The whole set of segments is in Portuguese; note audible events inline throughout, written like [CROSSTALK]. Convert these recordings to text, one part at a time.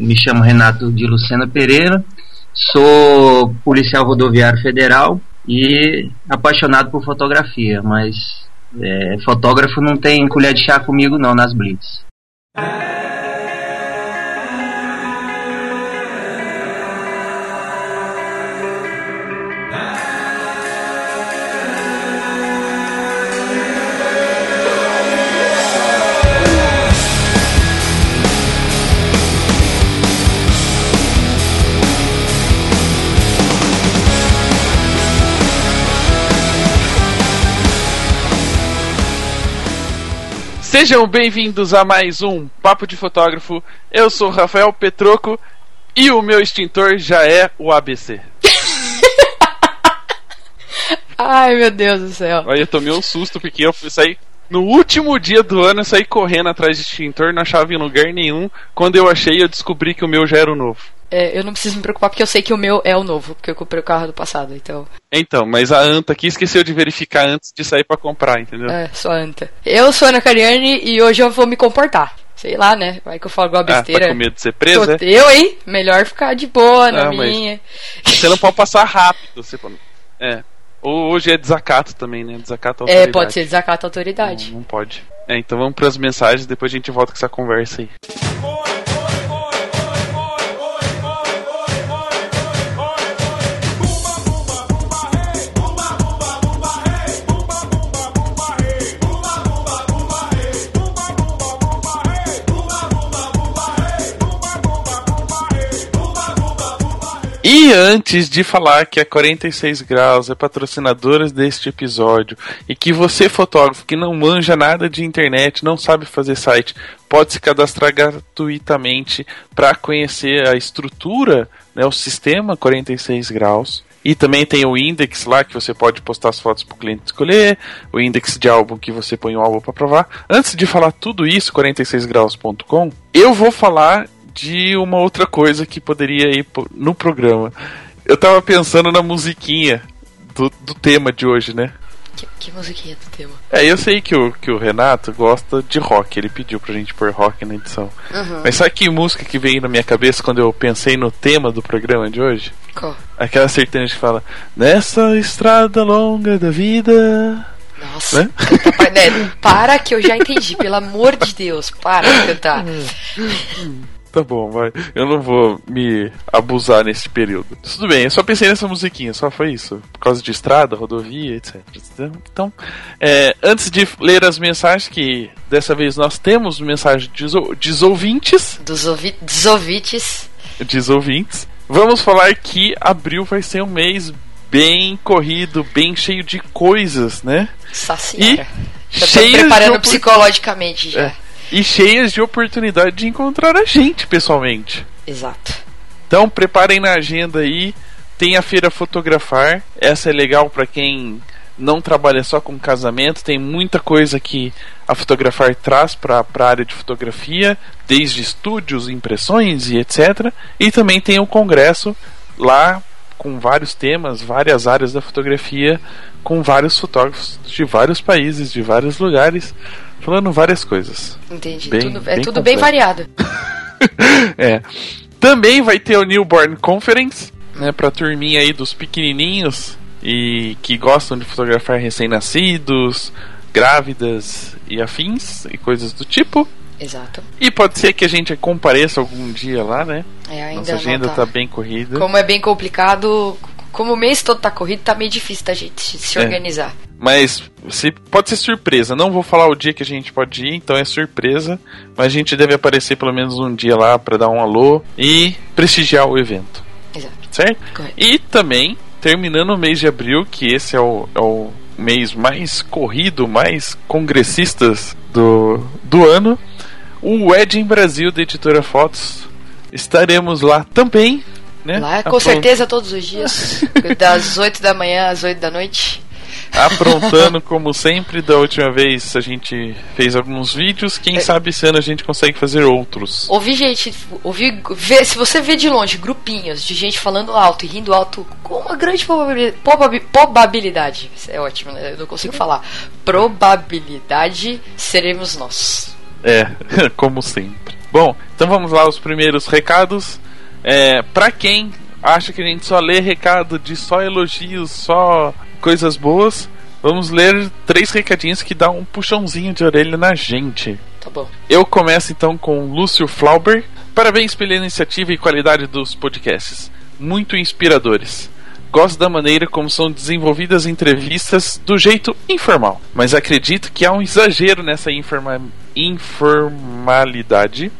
Me chamo Renato de Lucena Pereira, sou policial rodoviário federal e apaixonado por fotografia, mas é, fotógrafo não tem colher de chá comigo não nas blitz. Sejam bem-vindos a mais um Papo de Fotógrafo. Eu sou Rafael Petroco e o meu extintor já é o ABC. [LAUGHS] Ai, meu Deus do céu. Olha, eu tomei um susto porque eu saí no último dia do ano, eu saí correndo atrás de extintor, não achava em lugar nenhum. Quando eu achei, eu descobri que o meu já era o novo. É, eu não preciso me preocupar porque eu sei que o meu é o novo, porque eu comprei o carro do passado, então. Então, mas a Anta aqui esqueceu de verificar antes de sair para comprar, entendeu? É, só Anta. Eu sou Ana Cariani e hoje eu vou me comportar. Sei lá, né? Vai que eu falo igual besteira. Ah, tá com medo de ser presa? Tô, eu, hein? Melhor ficar de boa na minha. Você não pode passar rápido. Você... É. Ou hoje é desacato também, né? Desacato à autoridade. É, pode ser desacato à autoridade. Não, não pode. É, então vamos para as mensagens, depois a gente volta com essa conversa aí. E antes de falar que a 46 Graus é patrocinadora deste episódio e que você, fotógrafo que não manja nada de internet, não sabe fazer site, pode se cadastrar gratuitamente para conhecer a estrutura, né, o sistema 46 Graus. E também tem o index lá que você pode postar as fotos para o cliente escolher, o index de álbum que você põe o álbum para provar. Antes de falar tudo isso, 46graus.com, eu vou falar de uma outra coisa que poderia ir no programa. Eu tava pensando na musiquinha do, do tema de hoje, né? Que, que, musiquinha do tema? É, eu sei que o, que o Renato gosta de rock, ele pediu pra gente pôr rock na edição. Uhum. Mas sabe que música que veio na minha cabeça quando eu pensei no tema do programa de hoje? Qual? Aquela sertaneja que fala: Nessa estrada longa da vida. Nossa, né? né? para que eu já entendi, pelo amor de Deus, para de cantar. [LAUGHS] Tá bom, vai. Eu não vou me abusar nesse período. Tudo bem, eu só pensei nessa musiquinha, só foi isso. Por causa de estrada, rodovia, etc. Então, é, antes de ler as mensagens, que dessa vez nós temos mensagens de ouvintes. Dos ouvi dos ouvintes. Dos ouvintes. Vamos falar que abril vai ser um mês bem corrido, bem cheio de coisas, né? Senhora. E Já tô preparando de... psicologicamente já. É e cheias de oportunidade de encontrar a gente pessoalmente. Exato. Então preparem na agenda aí, tem a feira fotografar, essa é legal para quem não trabalha só com casamento, tem muita coisa que a fotografar traz para a área de fotografia, desde estúdios, impressões e etc. E também tem o congresso lá com vários temas, várias áreas da fotografia, com vários fotógrafos de vários países, de vários lugares falando várias coisas. Entendi. Bem, tudo, é bem tudo bem variado. [LAUGHS] é. Também vai ter o Newborn Conference, né, pra turminha aí dos pequenininhos e que gostam de fotografar recém-nascidos, grávidas e afins e coisas do tipo. Exato. E pode ser que a gente compareça algum dia lá, né? É, ainda Nossa agenda tá. tá bem corrida. Como é bem complicado, como o mês todo tá corrido, tá meio difícil da gente se é. organizar. Mas se, pode ser surpresa. Não vou falar o dia que a gente pode ir, então é surpresa. Mas a gente deve aparecer pelo menos um dia lá para dar um alô e prestigiar o evento. Exato. Certo? Correto. E também, terminando o mês de abril, que esse é o, é o mês mais corrido, mais congressistas do, do ano, o Wedding Brasil da Editora Fotos. Estaremos lá também né? Lá, com certeza, todos os dias. [LAUGHS] das 8 da manhã às 8 da noite. Aprontando [LAUGHS] como sempre, da última vez a gente fez alguns vídeos, quem é. sabe esse ano a gente consegue fazer outros. Ouvi gente, ouvi, vê, se você vê de longe grupinhos de gente falando alto e rindo alto com uma grande probabilidade, probabilidade é ótimo, né? eu não consigo falar, probabilidade seremos nós. É, [LAUGHS] como sempre. Bom, então vamos lá os primeiros recados. É, para quem acha que a gente só lê recado de só elogios, só coisas boas, vamos ler três recadinhos que dá um puxãozinho de orelha na gente. Tá bom. Eu começo então com Lúcio Flauber. Parabéns pela iniciativa e qualidade dos podcasts. Muito inspiradores. Gosto da maneira como são desenvolvidas entrevistas do jeito informal, mas acredito que há um exagero nessa informa informalidade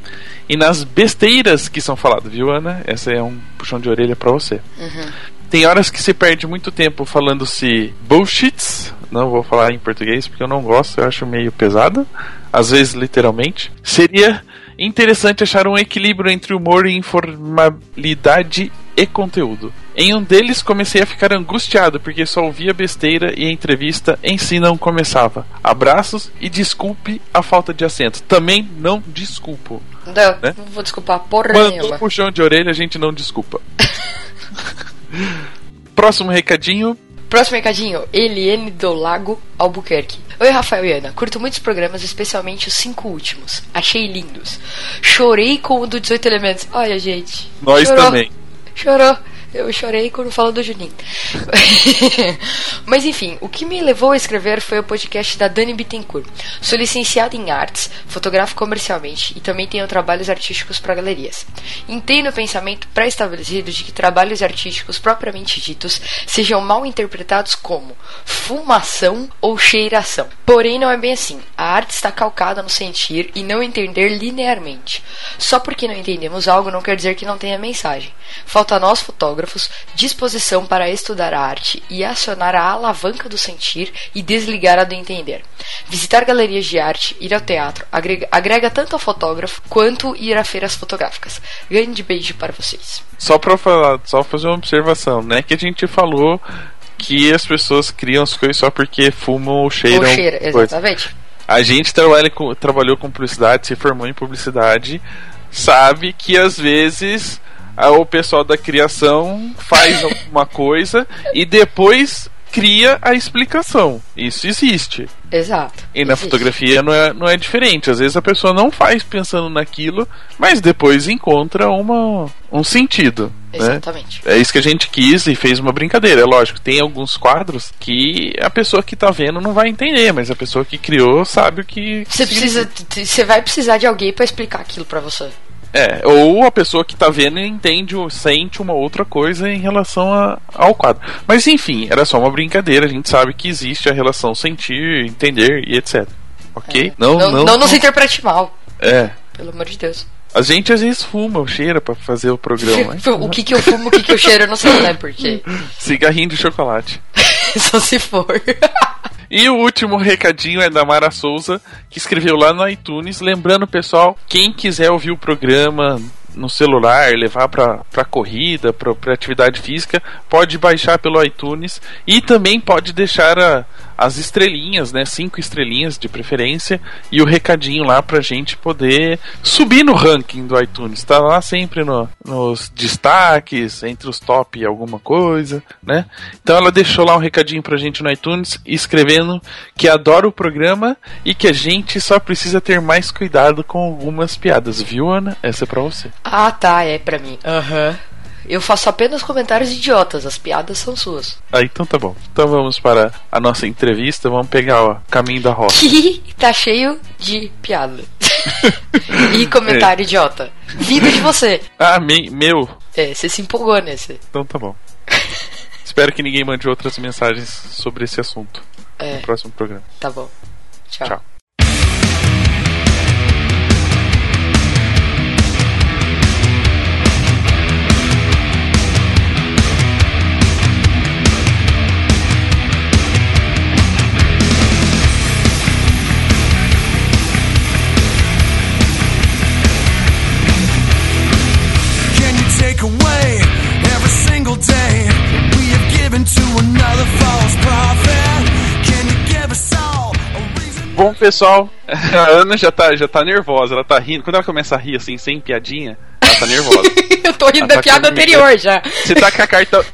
e nas besteiras que são faladas, viu, Ana? Essa é um puxão de orelha para você. Uhum. Tem horas que se perde muito tempo falando-se bullshits. Não vou falar em português porque eu não gosto, eu acho meio pesado. Às vezes, literalmente. Seria interessante achar um equilíbrio entre humor e informalidade e conteúdo. Em um deles comecei a ficar angustiado porque só ouvia besteira e a entrevista em si não começava. Abraços e desculpe a falta de acento. Também não desculpo. Não, Né? não vou desculpar porra Mandou nenhuma. puxão de orelha, a gente não desculpa. [LAUGHS] Próximo recadinho. Próximo recadinho, Eliane do Lago Albuquerque. Oi, Rafael e Ana. Curto muitos programas, especialmente os cinco últimos. Achei lindos. Chorei com o do 18 Elementos. Olha, gente. Nós Chorou. também. Chorou. Eu chorei quando falou do Juninho. [LAUGHS] Mas enfim, o que me levou a escrever foi o podcast da Dani Bittencourt. Sou licenciada em artes, fotografo comercialmente e também tenho trabalhos artísticos para galerias. Entendo o pensamento pré-estabelecido de que trabalhos artísticos propriamente ditos sejam mal interpretados como fumação ou cheiração. Porém, não é bem assim. A arte está calcada no sentir e não entender linearmente. Só porque não entendemos algo não quer dizer que não tenha mensagem. Falta a nós, fotógrafos, disposição para estudar a arte e acionar a alavanca do sentir e desligar a do entender. Visitar galerias de arte, ir ao teatro, agrega, agrega tanto ao fotógrafo quanto ir a feiras fotográficas. Grande beijo para vocês. Só pra falar, só fazer uma observação, né? Que a gente falou que as pessoas criam as coisas só porque fumam ou cheiram. Ou cheira, coisa. exatamente. A gente trabalha com, trabalhou com publicidade, se formou em publicidade, sabe que às vezes o pessoal da criação faz [LAUGHS] alguma coisa e depois cria a explicação. Isso existe. Exato. E na Existe. fotografia não é, não é diferente. Às vezes a pessoa não faz pensando naquilo, mas depois encontra uma, um sentido. Né? Exatamente. É isso que a gente quis e fez uma brincadeira. É lógico, tem alguns quadros que a pessoa que tá vendo não vai entender, mas a pessoa que criou sabe o que. Você precisa, você vai precisar de alguém para explicar aquilo para você. É, ou a pessoa que tá vendo entende ou sente uma outra coisa em relação a- ao quadro. Mas enfim, era só uma brincadeira, a gente sabe que existe a relação sentir, entender e etc. Ok? não, não, nos interprete mal, É. pelo amor de Deus. A gente às vezes fuma ou cheira pra fazer o programa. [LAUGHS] o que que eu fumo, o que que eu cheiro, eu não sei, né? Porque [LAUGHS] Cigarrinho de chocolate. [LAUGHS] só se for. E o último recadinho é da Mara Souza, que escreveu lá no iTunes. Lembrando, pessoal, quem quiser ouvir o programa no celular, levar pra corrida, pra atividade física, pode baixar pelo iTunes e também pode deixar a- as estrelinhas, né? Cinco estrelinhas de preferência e o recadinho lá pra gente poder subir no ranking do iTunes. Tá lá sempre no- nos destaques, entre os top alguma coisa, né? Então ela deixou lá um recadinho pra gente no iTunes, escrevendo que adora o programa e que a gente só precisa ter mais cuidado com algumas piadas, viu, Ana? Essa é pra você. Ah, tá, é pra mim. Aham. Eu faço apenas comentários idiotas, as piadas são suas. Ah, então tá bom. Então vamos para a nossa entrevista, vamos pegar o caminho da roça. Que [LAUGHS] tá cheio de piada. [LAUGHS] e comentário idiota. Vindo de você. Ah, me- meu. É, você se empolgou nesse. Então tá bom. Espero que ninguém mande outras mensagens sobre esse assunto [LAUGHS] É, no próximo programa. tá bom. Tchau. Tchau. Bom, pessoal, [LAUGHS] a Ana já tá, já tá nervosa, ela tá rindo. Quando ela começa a rir assim, sem piadinha, ela tá nervosa. [LAUGHS] Eu tô rindo Ah, da tá piada anterior já. Você tá com a carta.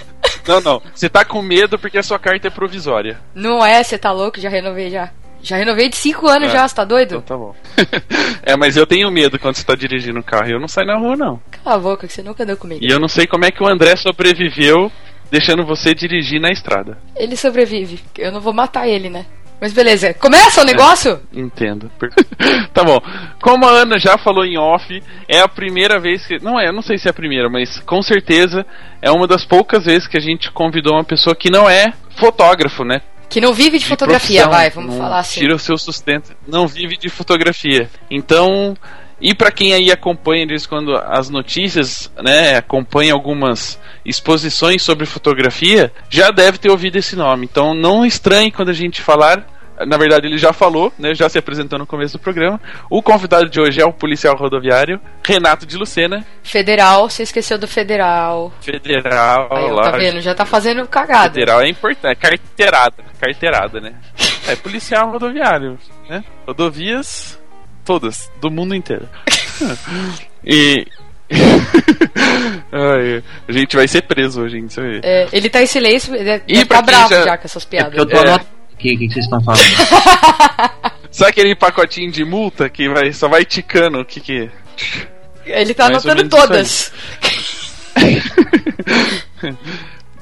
Não, não. Você tá com medo porque a sua carta é provisória. Não é, você tá louco? Já renovei já. Já renovei de 5 anos Ah. já, você tá Então doido? tá bom. [LAUGHS] é, mas eu tenho medo quando você tá dirigindo um carro. Eu não saio na rua, não. Cala a boca, que você nunca deu comigo. E eu não sei como é que o André sobreviveu deixando você dirigir na estrada. Ele sobrevive. Eu não vou matar ele, né? Mas beleza, começa o É. negócio? Entendo. [LAUGHS] tá bom. Como a Ana já falou em off, é a primeira vez que. Não é, eu não sei se é a primeira, mas com certeza é uma das poucas vezes que a gente convidou uma pessoa que não é fotógrafo, né? Que não vive de, de fotografia, vai, vamos falar assim. Tira o seu sustento, não vive de fotografia. Então, e pra quem aí acompanha em quando as notícias, né, acompanha algumas exposições sobre fotografia, já deve ter ouvido esse nome. Então, não estranhe quando a gente falar na verdade, ele já falou, né? Já se apresentou no começo do programa. O convidado de hoje é o policial rodoviário Renato de Lucena, Federal, você esqueceu do federal. federal. Aí, lá, tá vendo? Já tá fazendo cagada. Federal é importante, carteirada, carteirada, né? É policial rodoviário, né? Rodovias todas, do mundo inteiro. [LAUGHS] e [LAUGHS] Ai, a gente vai ser preso hoje, hein? É, ele tá em silêncio, ele E tá bravo já- já... com essas É piadas. porque eu tô É. o que, que vocês estão falando. [LAUGHS] Sabe aquele pacotinho de multa que vai, só vai ticando o que que. Ele tá Mais anotando todas.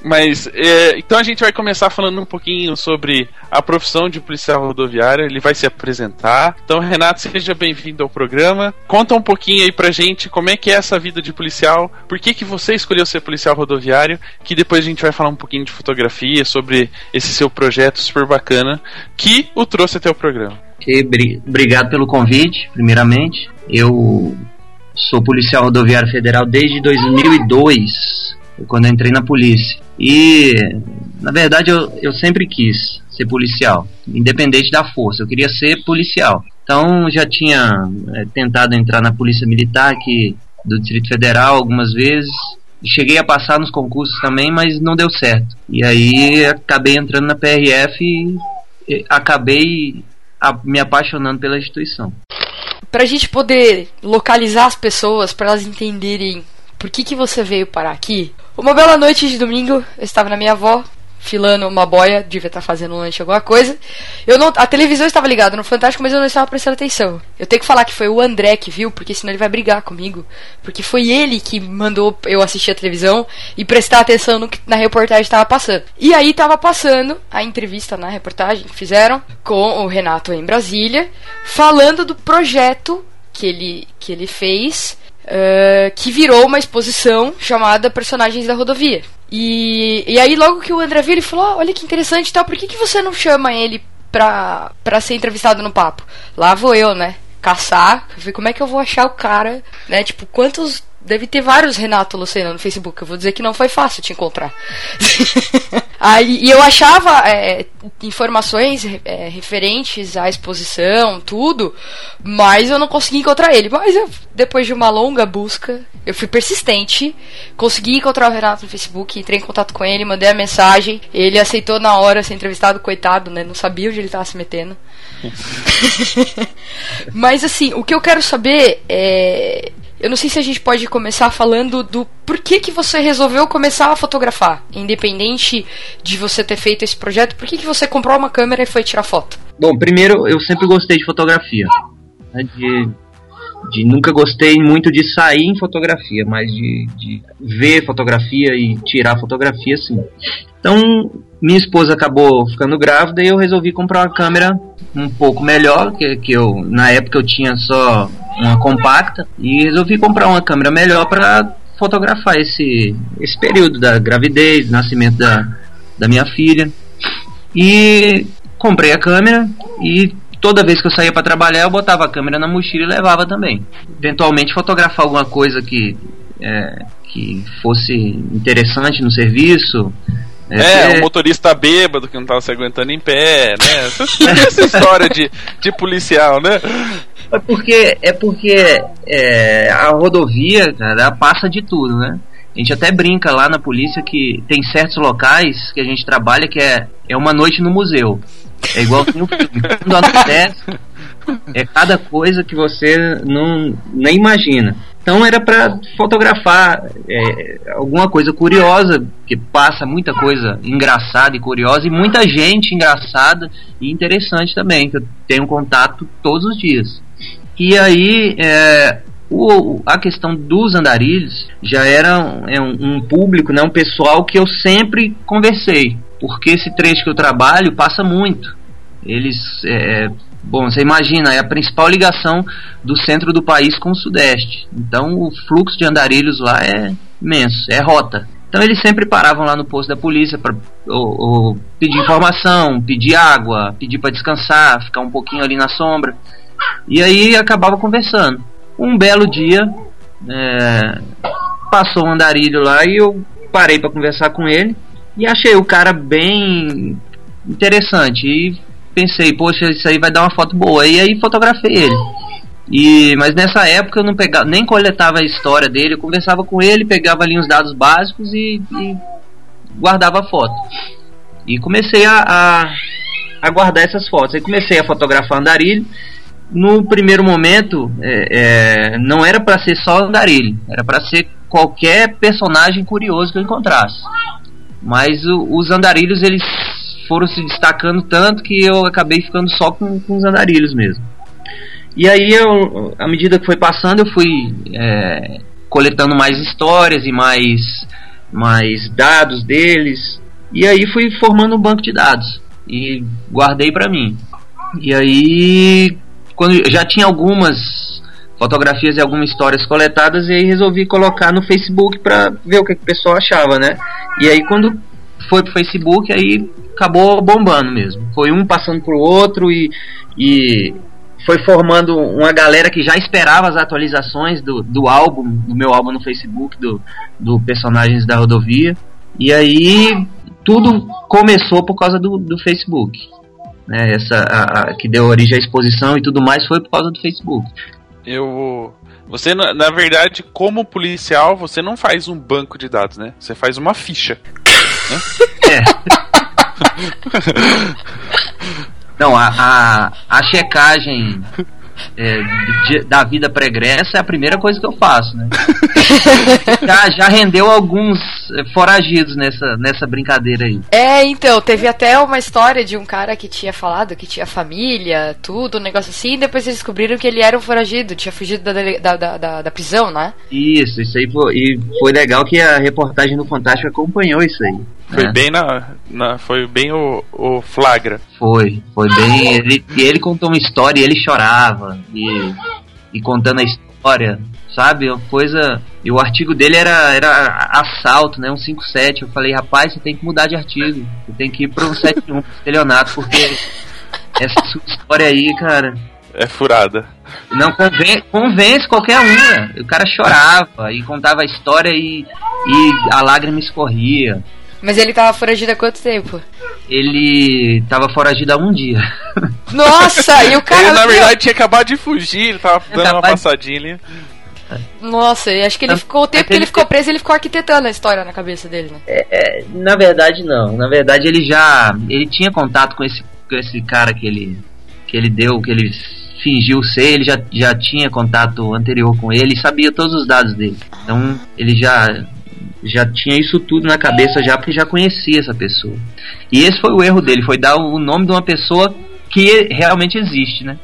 Mas, é, então a gente vai começar falando um pouquinho sobre a profissão de policial rodoviário. Ele vai se apresentar. Então, Renato, seja bem-vindo ao programa. Conta um pouquinho aí pra gente como é que é essa vida de policial. Por que, que você escolheu ser policial rodoviário? Que depois a gente vai falar um pouquinho de fotografia, sobre esse seu projeto super bacana que o trouxe até o programa. Ok, bri- Obrigado pelo convite, primeiramente. Eu sou policial rodoviário federal desde 2002, quando entrei na polícia. E, na verdade, eu, eu sempre quis ser policial, independente da força. Eu queria ser policial. Então, já tinha eh, tentado entrar na Polícia Militar aqui do Distrito Federal algumas vezes. Cheguei a passar nos concursos também, mas não deu certo. E aí acabei entrando na PRF e eh, acabei a- me apaixonando pela instituição. Pra gente poder localizar as pessoas, pra elas entenderem por que, que você veio parar aqui. Uma bela noite de domingo, eu estava na minha avó, filando uma boia, devia estar fazendo um lanche, alguma coisa. Eu não, a televisão estava ligada no Fantástico, mas eu não estava prestando atenção. Eu tenho que falar que foi o André que viu, porque senão ele vai brigar comigo. Porque foi ele que mandou eu assistir a televisão e prestar atenção no que na reportagem estava passando. E aí estava passando a entrevista na reportagem que fizeram com o Renato em Brasília, falando do projeto que ele, que ele fez, eh, que virou uma exposição chamada Personagens da Rodovia. E, e aí, logo que o André viu, ele falou: "Ah, Olha que interessante e tal, por que, que você não chama ele pra, pra ser entrevistado no papo? Lá vou eu, né? Caçar, ver como é que eu vou achar o cara, né? Tipo, quantos. Deve ter vários Renato Lucena no Facebook. Eu vou dizer que não foi fácil te encontrar. [LAUGHS] Aí, e eu achava é, informações é, referentes à exposição, tudo, mas eu não consegui encontrar ele. Mas eu, depois de uma longa busca, eu fui persistente, consegui encontrar o Renato no Facebook, entrei em contato com ele, mandei a mensagem, ele aceitou na hora ser entrevistado, coitado, né? Não sabia onde ele estava se metendo. [LAUGHS] Mas assim, o que eu quero saber é. Eu não sei se a gente pode começar falando do porquê que você resolveu começar a fotografar. Independente de você ter feito esse projeto, por que, que você comprou uma câmera e foi tirar foto? Bom, primeiro, eu sempre gostei de fotografia. né, De, de nunca gostei muito de sair em fotografia, mas de, de ver fotografia e tirar fotografia, sim. Então, minha esposa acabou ficando grávida e eu resolvi comprar uma câmera um pouco melhor, que, que eu na época eu tinha só uma compacta e resolvi comprar uma câmera melhor para fotografar esse esse período da gravidez, nascimento da, da minha filha. E comprei a câmera e toda vez que eu saía para trabalhar eu botava a câmera na mochila e levava também. Eventualmente fotografar alguma coisa que é, que fosse interessante no serviço. É, o motorista bêbado que não tava se aguentando em pé, né? Essa, [LAUGHS] história de, de policial, né? É porque, é porque é, a rodovia, cara, passa de tudo, né? A gente até brinca lá na polícia que tem certos locais que a gente trabalha que é, é uma noite no museu. É igual no filme. Quando acontece, é cada coisa que você não nem imagina. Então era para fotografar é, alguma coisa curiosa, que passa muita coisa engraçada e curiosa, e muita gente engraçada e interessante também, que eu tenho contato todos os dias. E aí, é, o, a questão dos andarilhos já era um, é um, um público, né, um pessoal que eu sempre conversei, porque esse trecho que eu trabalho passa muito. Eles é, Bom, você imagina, é a principal ligação do centro do país com o sudeste. Então o fluxo de andarilhos lá é imenso, é rota. Então eles sempre paravam lá no posto da polícia para pedir informação, pedir água, pedir para descansar, ficar um pouquinho ali na sombra. E aí acabava conversando. Um belo dia, é, passou um andarilho lá e eu parei para conversar com ele e achei o cara bem interessante. E pensei, poxa, isso aí vai dar uma foto boa. E aí fotografei ele. E, mas nessa época eu não pegava, nem coletava a história dele, eu conversava com ele, pegava ali os dados básicos e, e guardava a foto. E comecei a, a, a, guardar essas fotos. Aí comecei a fotografar andarilho. No primeiro momento, é, é, não era para ser só andarilho, era para ser qualquer personagem curioso que eu encontrasse. Mas o, os andarilhos eles foram se destacando tanto que eu acabei ficando só com, com os andarilhos mesmo. E aí, eu, à medida que foi passando, eu fui é, coletando mais histórias e mais, mais dados deles. E aí fui formando um banco de dados e guardei para mim. E aí, quando já tinha algumas fotografias e algumas histórias coletadas, e aí resolvi colocar no Facebook para ver o que, que o pessoal achava, né? E aí quando foi pro Facebook, aí acabou bombando mesmo. Foi um passando pro outro e, e foi formando uma galera que já esperava as atualizações do, do álbum, do meu álbum no Facebook, do, do Personagens da Rodovia. E aí tudo começou por causa do, do Facebook. Né, essa a, a, que deu origem à exposição e tudo mais foi por causa do Facebook. Eu você, na verdade, como policial, você não faz um banco de dados, né? Você faz uma ficha. Né? É. [LAUGHS] Não, a, a, a checagem é, de, da vida pregressa é a primeira coisa que eu faço, né? [LAUGHS] já, já rendeu alguns é, foragidos nessa, nessa brincadeira aí. É, então, teve até uma história de um cara que tinha falado que tinha família, tudo, um negócio assim, e depois eles descobriram que ele era um foragido, tinha fugido da, da, da, da, da prisão, né? Isso, isso aí foi, e foi legal que a reportagem do Fantástico acompanhou isso aí. Foi é. bem na, na, Foi bem o, o flagra. Foi, foi bem. Ele, ele contou uma história e ele chorava. E, e contando a história, sabe? Uma coisa. E o artigo dele era, era assalto, né? Um 57. Eu falei, rapaz, você tem que mudar de artigo. Você tem que ir pro 71, pro estelionato, porque essa sua história aí, cara. É furada. Não convence, convence qualquer um. Né? O cara chorava e contava a história e, e a lágrima escorria. Mas ele tava foragido há quanto tempo? Ele tava foragido há um dia. [LAUGHS] Nossa, e o cara. Ele na verdade tinha acabado de fugir, ele tava dando uma passadinha ali. Nossa, acho que ele ficou o tempo que ele ficou preso, ele ficou arquitetando a história na cabeça dele, né? É, é, na verdade não. Na verdade ele já. Ele tinha contato com esse, com esse cara que ele. que ele deu, que ele fingiu ser, ele já, já tinha contato anterior com ele e sabia todos os dados dele. Então ele já já tinha isso tudo na cabeça já porque já conhecia essa pessoa. E esse foi o erro dele, foi dar o nome de uma pessoa que realmente existe, né?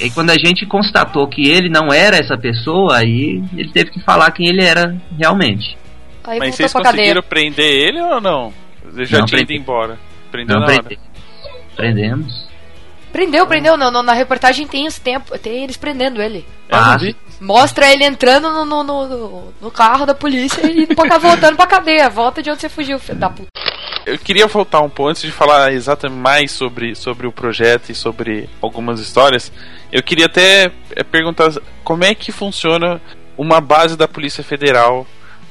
E quando a gente constatou que ele não era essa pessoa, aí ele teve que falar quem ele era realmente. Aí Mas vocês conseguiram prender ele ou não? Ele já não, tinha ido embora. Prendeu não, na prende... Prendemos. Prendeu, prendeu. Não, não, na reportagem tem esse tempo, tem eles prendendo ele. Ah, Mostra ele entrando no, no, no, no carro da polícia e voltando pra cadeia. Volta de onde você fugiu, filho da puta. Eu queria voltar um pouco antes de falar exatamente mais sobre, sobre o projeto e sobre algumas histórias. Eu queria até eh, perguntar como é que funciona uma base da Polícia Federal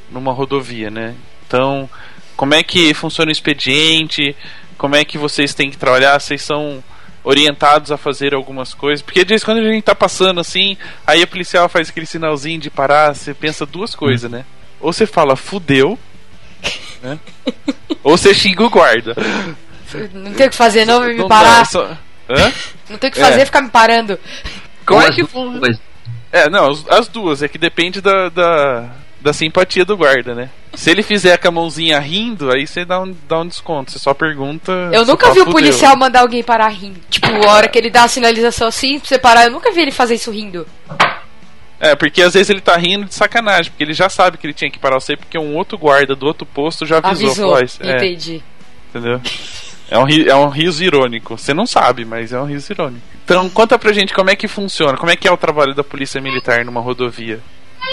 numa rodovia, né? Então, como é que funciona o expediente? Como é que vocês têm que trabalhar? Vocês são orientados a fazer algumas coisas. Porque de vez quando a gente tá passando assim, aí a policial faz aquele sinalzinho de parar, você pensa duas coisas, né? Ou você fala fudeu, né? Ou você xinga o guarda. Não tem o que fazer, não, me parar. Só... Não tem o que fazer, é. ficar me parando. Como é que funciona? É, não, as, as duas. É que depende da, da, da simpatia do guarda, né? Se ele fizer com a mãozinha rindo, aí você dá um, dá um desconto. Você só pergunta. Eu nunca vi o policial mandar alguém parar rindo. Tipo, a hora que ele dá a sinalização assim pra você parar, eu nunca vi ele fazer isso rindo. É, porque às vezes ele tá rindo de sacanagem, porque ele já sabe que ele tinha que parar você, porque um outro guarda do outro posto já avisou. Avisou. falou, "Ó, isso- é, Entendi. entendeu? É um, é um riso irônico. Você não sabe, mas é um riso irônico. Então, conta pra gente como é que funciona, como é que é o trabalho da polícia militar numa rodovia.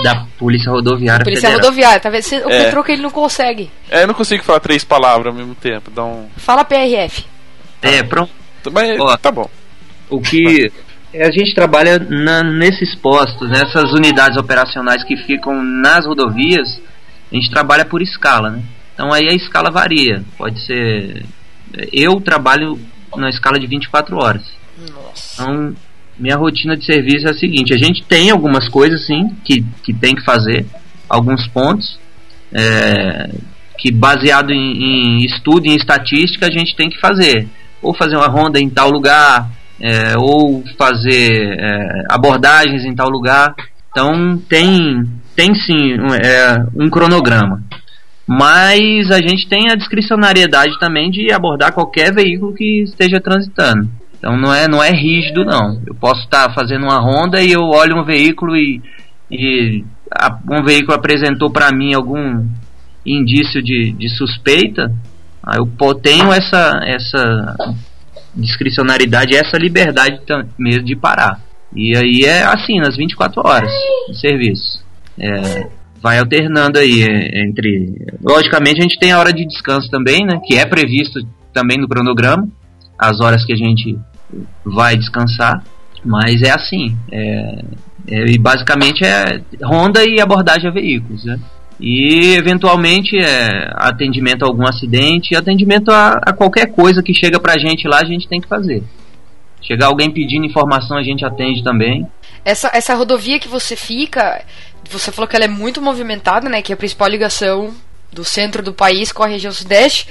Da Polícia Rodoviária Polícia Federal. rodoviária, tá vendo? O É. Petruca ele não consegue. É, eu não consigo falar três palavras ao mesmo tempo, dá um. Fala PRF. É, pronto. Mas Ó. tá bom. O que é, a gente trabalha na- nesses postos, nessas unidades operacionais que ficam nas rodovias, a gente trabalha por escala, né? Então aí a escala varia. Pode ser. Eu trabalho na escala de 24 horas. Nossa. Então, minha rotina de serviço é a seguinte: a gente tem algumas coisas sim que, que tem que fazer, alguns pontos, é, que baseado em, em estudo e em estatística a gente tem que fazer. Ou fazer uma ronda em tal lugar, é, ou fazer é, abordagens em tal lugar. Então tem, tem sim um, é, um cronograma. Mas a gente tem a discricionariedade também de abordar qualquer veículo que esteja transitando. Então não é, não é rígido não. Eu posso estar fazendo uma ronda e eu olho um veículo e, e a- um veículo apresentou para mim algum indício de, de suspeita. Aí eu tenho essa, essa discricionariedade, essa liberdade mesmo de parar. E aí é assim, nas 24 horas de serviço. É, vai alternando aí é, entre. Logicamente a gente tem a hora de descanso também, né? Que é previsto também no cronograma, as horas que a gente vai descansar. Mas é assim. É, é, e basicamente é ronda e abordagem a veículos, né? E eventualmente é atendimento a algum acidente, atendimento a, a qualquer coisa que chega pra gente lá, a gente tem que fazer. Chegar alguém pedindo informação, a gente atende também. Essa, essa rodovia que você fica, você falou que ela é muito movimentada, né? Que é a principal ligação do centro do país com a região sudeste.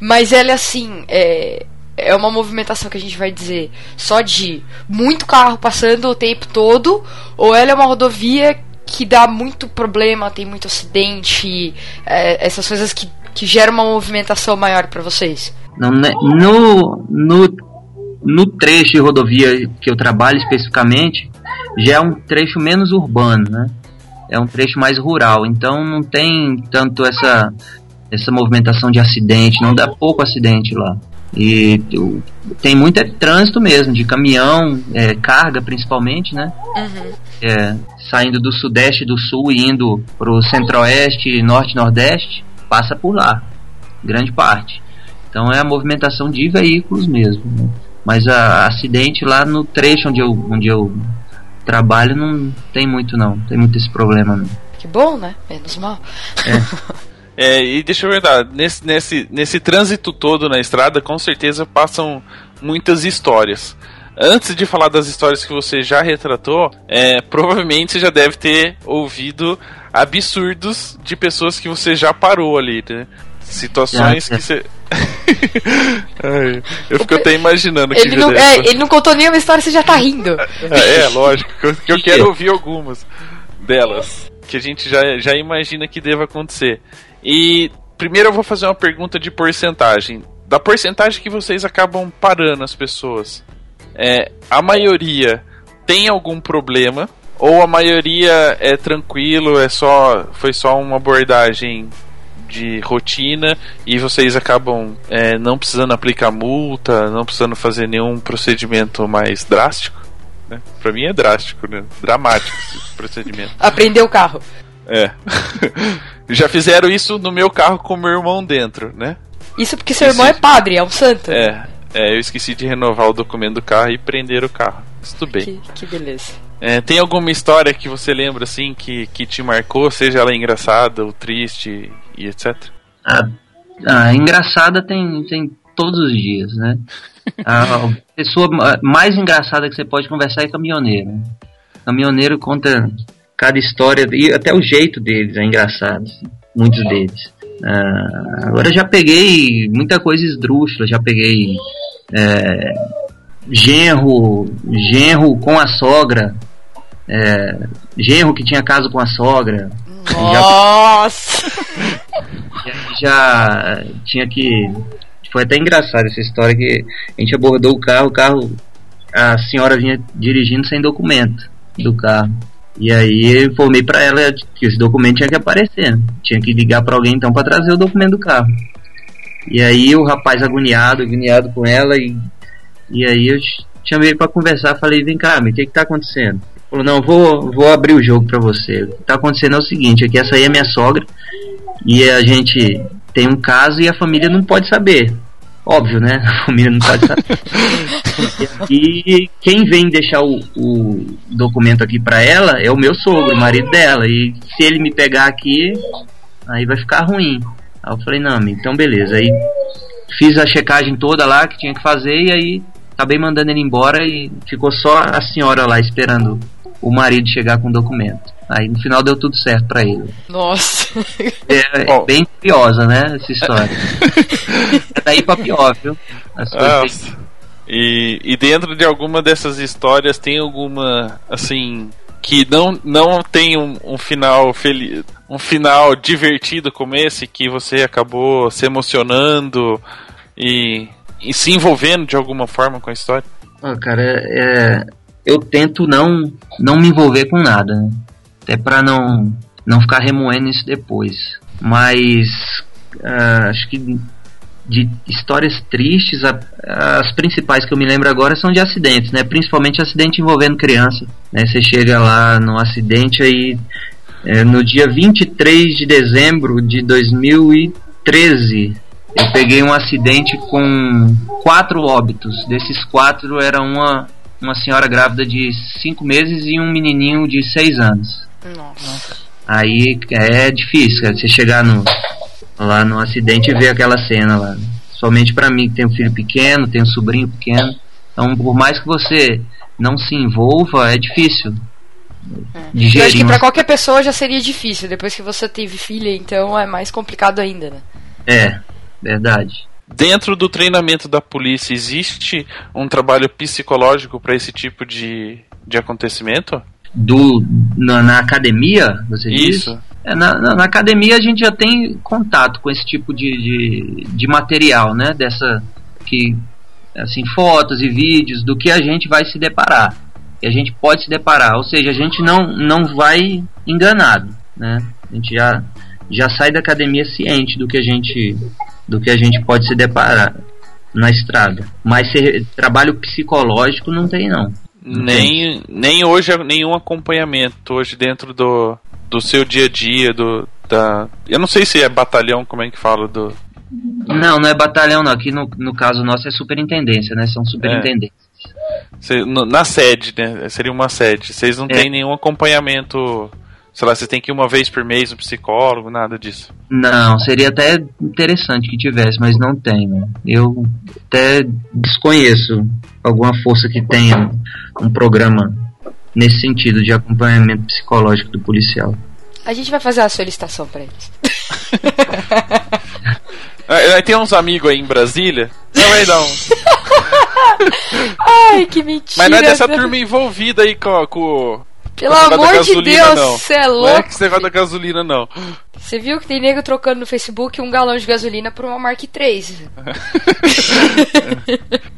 Mas ela é assim, é, é uma movimentação que a gente vai dizer só de muito carro passando o tempo todo, ou ela é uma rodovia que dá muito problema, tem muito acidente, é, essas coisas que, que geram uma movimentação maior pra vocês. Né, no, no, no trecho de rodovia que eu trabalho especificamente, já é um trecho menos urbano, né? É um trecho mais rural, então não tem tanto essa, essa movimentação de acidente, não dá pouco acidente lá. E tem muito é trânsito mesmo, de caminhão, é, carga principalmente, né? É, saindo do sudeste e do sul e indo pro centro-oeste, norte e nordeste, passa por lá, grande parte. Então é a movimentação de veículos mesmo. né? Mas a acidente lá no trecho onde eu, onde eu trabalho não tem muito não, tem muito esse problema não. Que bom, né? Menos mal. É, [LAUGHS] e deixa eu verdade, nesse, nesse, nesse trânsito todo na estrada, com certeza passam muitas histórias. Antes de falar das histórias que você já retratou, é, [LAUGHS] provavelmente você já deve ter ouvido absurdos de pessoas que você já parou ali, né? Situações que você. [LAUGHS] Ai, eu fico até imaginando que Ele não, deve- é, ele não contou nenhuma história, você já tá rindo. é, lógico, que eu, que eu Que quero que é? ouvir algumas delas. Que a gente já, já imagina que deva acontecer. E primeiro eu vou fazer uma pergunta de porcentagem. Da porcentagem que vocês acabam parando as pessoas, é, a maioria tem algum problema? Ou a maioria é tranquilo, é só. Foi só uma abordagem de rotina e vocês acabam é, não precisando aplicar multa, não precisando fazer nenhum procedimento mais drástico? Né? Pra mim é drástico, né? Dramático esse procedimento. Aprendeu o carro. É. [LAUGHS] Já fizeram isso no meu carro com meu irmão dentro, né? Isso porque seu irmão é padre, é um santo. É. É, eu esqueci de renovar o documento do carro e prender o carro. Mas tudo bem. Que, que beleza. É, tem alguma história que você lembra assim que, que te marcou, seja ela engraçada ou triste e etc? A, a engraçada tem, tem todos os dias, né? [LAUGHS] A pessoa ma- mais engraçada que você pode conversar é caminhoneiro. Caminhoneiro conta cada história e até o jeito deles é engraçado, assim, muitos deles. Ah, agora já peguei muita coisa esdrúxula, já peguei é, genro, genro com a sogra é, genro que tinha caso com a sogra. Nossa! [LAUGHS] Já, já tinha que. Foi até engraçado essa história que a gente abordou o carro, o carro, a senhora vinha dirigindo sem documento do carro. E aí eu informei para ela que esse documento tinha que aparecer. Tinha que ligar para alguém então para trazer o documento do carro. E aí o rapaz agoniado, agoniado com ela e e aí eu chamei para conversar, falei: "Vem cá, o que que tá acontecendo?" Falou: "Não, vou vou abrir o jogo para você. O que tá acontecendo é o seguinte, aqui essa aí é minha sogra e a gente tem um caso e a família não pode saber. Óbvio, né? [LAUGHS] A família não pode saber. [LAUGHS] e quem vem deixar o, o documento aqui para ela é o meu sogro, o marido dela. E se ele me pegar aqui, aí vai ficar ruim. Aí eu falei, não, então beleza. Aí fiz a checagem toda lá que tinha que fazer e aí acabei mandando ele embora e ficou só a senhora lá esperando o marido chegar com o documento. Aí no final deu tudo certo para ele. Nossa! É, é Bom. bem curiosa, né, essa história. [LAUGHS] é daí pra pior, viu? As coisas Nossa. E, e dentro de alguma dessas histórias tem alguma assim que não não tem um, um final feliz, um final divertido como esse que você acabou se emocionando e, e se envolvendo de alguma forma com a história. Ah, cara, é, eu tento não não me envolver com nada, né? Até para não não ficar remoendo isso depois. Mas ah, acho que de histórias tristes, a- as principais que eu me lembro agora são de acidentes, né? Principalmente acidente envolvendo criança. Né? Você chega lá no acidente aí é, no dia 23 de dezembro de 2013 eu peguei um acidente com quatro óbitos. Desses quatro era uma, uma senhora grávida de cinco meses e um menininho de seis anos. Nossa. Aí é difícil, cara, você chegar no, lá no acidente e ver aquela cena lá. Somente pra mim que tem um filho pequeno, tem um sobrinho pequeno. Então, por mais que você não se envolva, é difícil. Eu Digerir acho que pra qualquer pessoa já seria difícil. Depois que você teve filha, então é mais complicado ainda, né? É, verdade. Dentro do treinamento da polícia existe um trabalho psicológico para esse tipo de, de acontecimento? Do, na, na academia, você diz? Isso. É, na, na- na academia a gente já tem contato com esse tipo de, de, de material, né? Dessa que assim fotos e vídeos do que a gente vai se deparar, que a gente pode se deparar, ou seja, a gente não não vai enganado, né? A gente já já sai da academia ciente do que a gente do que a gente pode se deparar na estrada. Mas trabalho psicológico não tem não. Nem, nem hoje nenhum acompanhamento hoje dentro do, do seu dia a dia, do, da. Eu não sei se é batalhão, como é que fala do. Não, não é batalhão não. Aqui no, no caso nosso é superintendência, né? São superintendentes. se- no- na sede, né? Seria uma sede. Vocês não É. têm nenhum acompanhamento. Sei lá, vocês têm que ir uma vez por mês no psicólogo, nada disso. Não, seria até interessante que tivesse, mas não tem. né? Eu até desconheço alguma força que tenha um programa nesse sentido de acompanhamento psicológico do policial. A gente vai fazer a solicitação pra eles. [LAUGHS] Ah, tem uns amigos aí em Brasília. Não dar um. [LAUGHS] Ai, que mentira. Mas não é dessa turma envolvida aí com. com Pelo amor de gasolina, Deus, não. você é Não é louco. que esse negócio da gasolina, não. Você viu que tem nego trocando no Facebook um galão de gasolina por uma Mark III.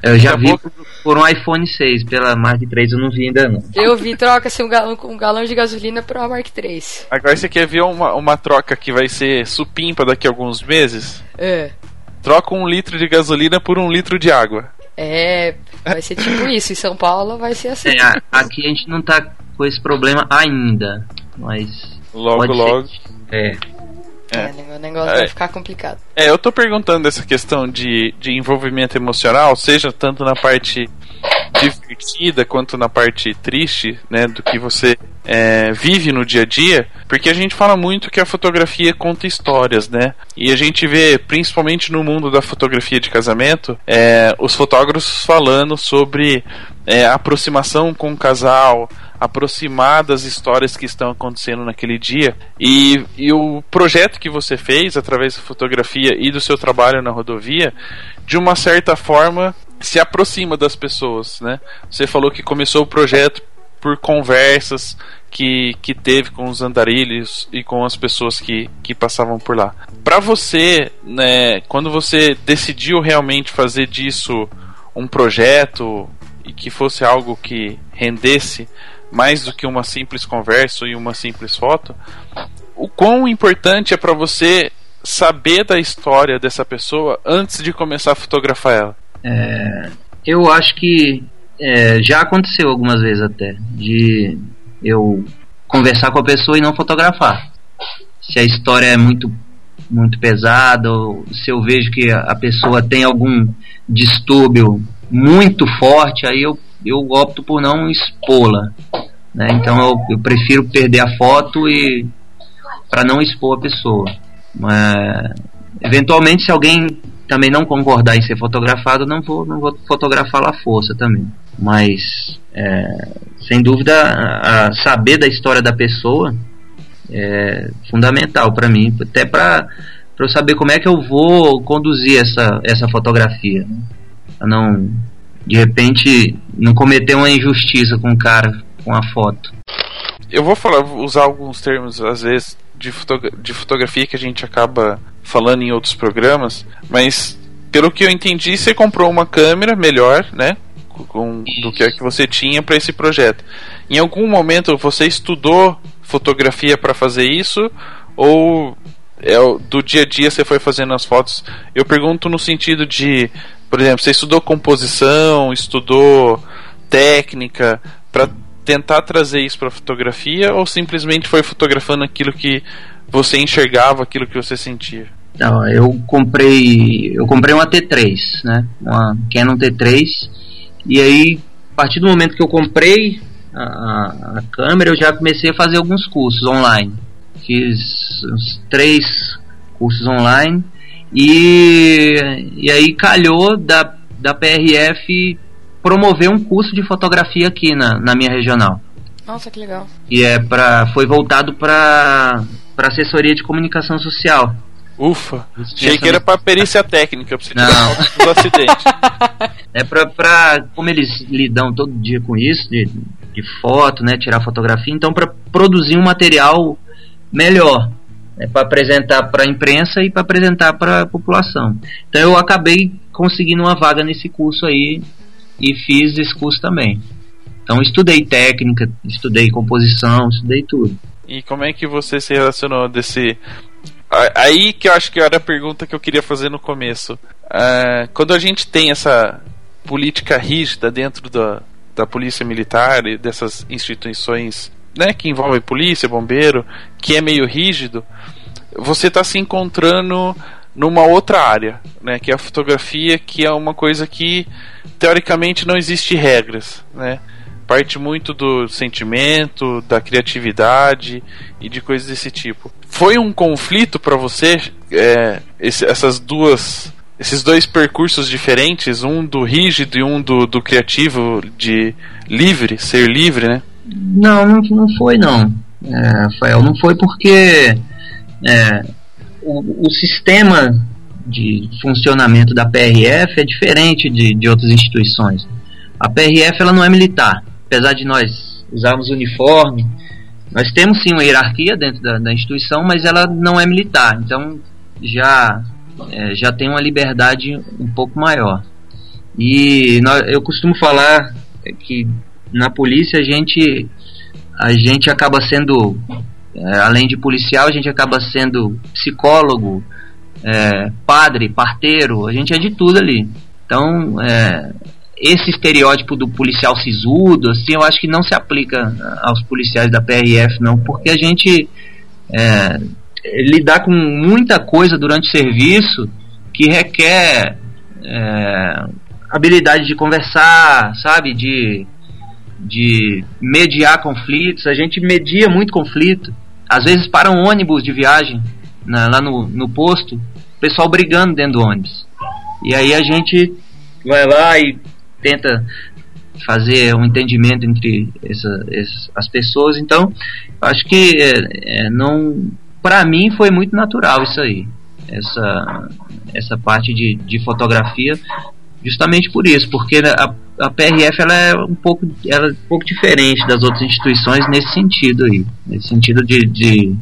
Eu já Acabou. vi por, um iPhone 6, pela Mark III eu não vi ainda não. Eu vi, troca-se um galão, um galão de gasolina por uma Mark III. Agora você quer ver uma, uma troca que vai ser supimpa daqui a alguns meses? É. Troca um litro de gasolina por um litro de água. É, vai ser tipo [LAUGHS] isso. Em São Paulo vai ser assim. É, aqui a gente não tá com esse problema ainda, mas Logo, pode ser logo. que- É, É, o negócio É. vai ficar complicado. É, eu tô perguntando essa questão de, de envolvimento emocional, seja tanto na parte divertida quanto na parte triste, né, do que você é, vive no dia a dia, porque a gente fala muito que a fotografia conta histórias, né? E a gente vê, principalmente no mundo da fotografia de casamento, é, os fotógrafos falando sobre é, aproximação com o casal, aproximar das histórias que estão acontecendo naquele dia. E, e o projeto que você fez através da fotografia e do seu trabalho na rodovia, de uma certa forma, se aproxima das pessoas, né? Você falou que começou o projeto por conversas que, que teve com os andarilhos e com as pessoas que, que passavam por lá. Para você, né, quando você decidiu realmente fazer disso um projeto e que fosse algo que rendesse mais do que uma simples conversa e uma simples foto, o quão importante é para você saber da história dessa pessoa antes de começar a fotografar ela? É, eu acho que é, já aconteceu algumas vezes até de eu conversar com a pessoa e não fotografar. Se a história é muito muito pesada ou se eu vejo que a pessoa tem algum distúrbio muito forte, aí eu, eu opto por não expô-la. Né? Então eu, eu prefiro perder a foto e para não expor a pessoa. Mas, eventualmente, se alguém também não concordar em ser fotografado, não vou, não vou fotografá-lo à força também. Mas, é, sem dúvida, a, a saber da história da pessoa é fundamental para mim, até para eu saber como é que eu vou conduzir essa, essa fotografia. Né? Não, de repente, não cometer uma injustiça com o cara com a foto. Eu vou falar, usar alguns termos, às vezes, de, fotogra de fotografia que a gente acaba falando em outros programas, mas pelo que eu entendi, você comprou uma câmera melhor, né? Com, do que a que você tinha para esse projeto. Em algum momento você estudou fotografia para fazer isso ou é, do dia a dia você foi fazendo as fotos? Eu pergunto no sentido de, por exemplo, você estudou composição, estudou técnica para tentar trazer isso para fotografia ou simplesmente foi fotografando aquilo que você enxergava, aquilo que você sentia? Não, eu comprei, eu comprei uma T3, né? Uma Canon T3 e aí a partir do momento que eu comprei a, a câmera, eu já comecei a fazer alguns cursos online. Fiz uns três cursos online e, e aí calhou da, da PRF promover um curso de fotografia aqui na, na minha regional. Nossa, que legal. E é pra, foi voltado para assessoria de comunicação social. Ufa, achei que era pra perícia técnica, pra você Não. dos acidentes. [LAUGHS] É pra, pra. Como eles lidam todo dia com isso, de, de foto, né? Tirar fotografia, então para produzir um material melhor. Né, para apresentar para a imprensa e para apresentar para a população. Então eu acabei conseguindo uma vaga nesse curso aí e fiz esse curso também. Então estudei técnica, estudei composição, estudei tudo. E como é que você se relacionou desse. Aí que eu acho que era a pergunta que eu queria fazer no começo. Uh, quando a gente tem essa política rígida dentro da, da polícia militar e dessas instituições né, que envolvem polícia, bombeiro, que é meio rígido, você está se encontrando numa outra área, né, que é a fotografia, que é uma coisa que teoricamente não existe regras, né? Parte muito do sentimento, da criatividade e de coisas desse tipo. Foi um conflito para você é, esse, essas duas, esses dois percursos diferentes, um do rígido e um do, do criativo, de livre, ser livre, né? Não, não, não foi não, é, Rafael, não foi porque é, o, o sistema de funcionamento da PRF é diferente de, de outras instituições. A PRF ela não é militar, apesar de nós usarmos uniforme, nós temos sim uma hierarquia dentro da, da instituição, mas ela não é militar, então já é, já tem uma liberdade um pouco maior. E nós, eu costumo falar que na polícia a gente a gente acaba sendo é, além de policial a gente acaba sendo psicólogo é, padre, parteiro, a gente é de tudo ali. Então, é, esse estereótipo do policial sisudo, assim, eu acho que não se aplica aos policiais da PRF, não, porque a gente é, lidar com muita coisa durante o serviço que requer é, habilidade de conversar, sabe, de, de mediar conflitos. A gente media muito conflito. Às vezes para um ônibus de viagem na, lá no, no posto, pessoal brigando dentro do ônibus. E aí a gente vai lá e tenta fazer um entendimento entre essa, essas, as pessoas. Então, acho que é, é, não, para mim foi muito natural isso aí, essa essa parte de, de fotografia, justamente por isso, porque a, a PRF ela é um pouco, ela é um pouco diferente das outras instituições nesse sentido aí, nesse sentido de, de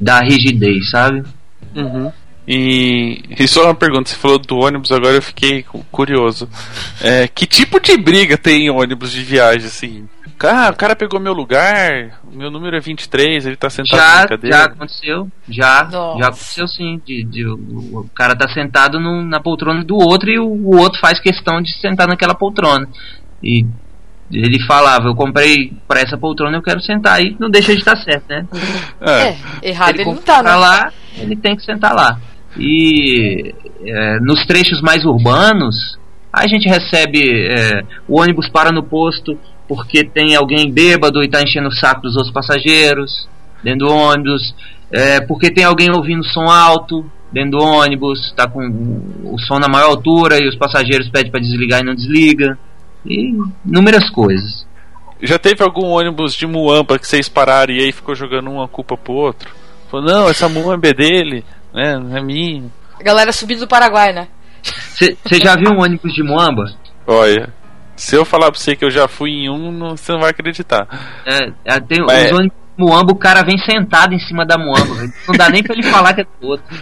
da rigidez, sabe? Uhum. E, e só uma pergunta, você falou do ônibus, agora eu fiquei cu- curioso. É, que tipo de briga tem em ônibus de viagem, assim? Ah, o cara pegou meu lugar, meu número é 23, ele tá sentado na Já, cadeira. já aconteceu, já, Nossa. já aconteceu sim. De, de- o, o cara tá sentado no- na poltrona do outro e o, o outro faz questão de sentar naquela poltrona. E ele falava, eu comprei pra essa poltrona, eu quero sentar aí, não deixa de estar certo, né? É, errado ele, não comprou tá, né? lá, ele tem que sentar lá. E é, nos trechos mais urbanos, a gente recebe é, o ônibus para no posto porque tem alguém bêbado e está enchendo o saco dos outros passageiros dentro do ônibus, é, porque tem alguém ouvindo som alto dentro do ônibus, está com o som na maior altura e os passageiros pedem para desligar e não desliga, e inúmeras coisas. Já teve algum ônibus de Muamba que vocês pararam e aí ficou jogando uma culpa pro outro? Falou, não, essa Muamba é dele, né? Não é minha. A galera subindo do Paraguai, né? Você já viu um ônibus de Moamba? Olha, se eu falar pra você que eu já fui em um, não- você não vai acreditar. É, é, tem É. os ônibus de Moamba, o cara vem sentado em cima da Moamba, velho. Não dá nem pra ele falar que é do outro.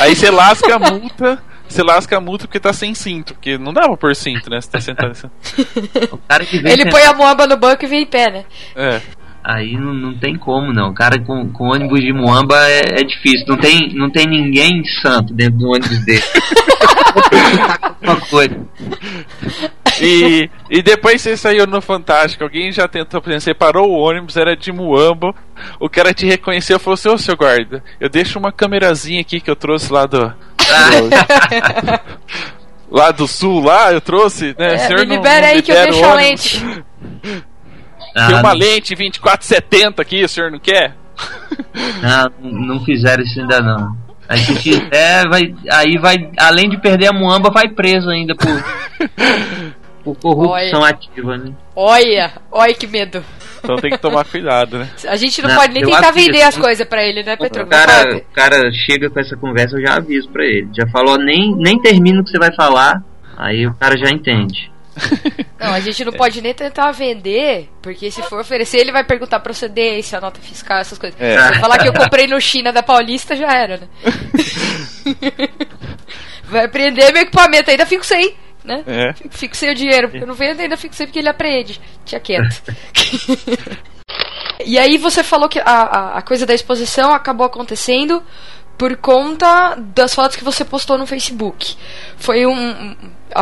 Aí você lasca a multa, você lasca a multa porque tá sem cinto, porque não dá pra pôr cinto, né? Você tá sentado assim. [LAUGHS] O cara que vem Ele sentado, põe a moamba no banco e vem em pé, né? É. aí não, não tem como não. O cara com, com ônibus de Moamba é, é difícil. Não tem, não tem ninguém santo dentro do ônibus dele. [LAUGHS] Alguma coisa. E, e depois você saiu no Fantástico, alguém já tentou, por exemplo, você parou o ônibus, era de Muamba, o cara te reconheceu e falou assim, ô seu guarda, eu deixo uma câmerazinha aqui que eu trouxe lá do. [LAUGHS] lá do sul, lá, eu trouxe, né? É, me libera não aí que eu deixo a lente. Tem Ah, uma lente 2470 aqui, o senhor não quer? não, não fizeram isso ainda não. Aí se fizer, vai, aí vai, além de perder a Moamba, vai preso ainda por, por corrupção ativa, né? Olha, olha que medo. Então tem que tomar cuidado, né? A gente não, Não, pode nem tentar aviso. vender as coisas pra ele, né, Petro? O cara, o cara chega com essa conversa, eu já aviso pra ele. Já falou, nem, nem termina o que você vai falar, aí o cara já entende. [LAUGHS] Não, a gente não pode nem tentar vender, porque se for oferecer, ele vai perguntar procedência, nota fiscal, essas coisas. É. Se eu falar que eu comprei no China da Paulista, já era, né? [LAUGHS] [LAUGHS] vai apreender meu equipamento, ainda fico sem, né? É. Sem o dinheiro, porque eu não vendo, ainda fico sem porque ele apreende. Tinha quieto. [LAUGHS] e aí você falou que a, a, a coisa da exposição acabou acontecendo por conta das fotos que você postou no Facebook. Foi um.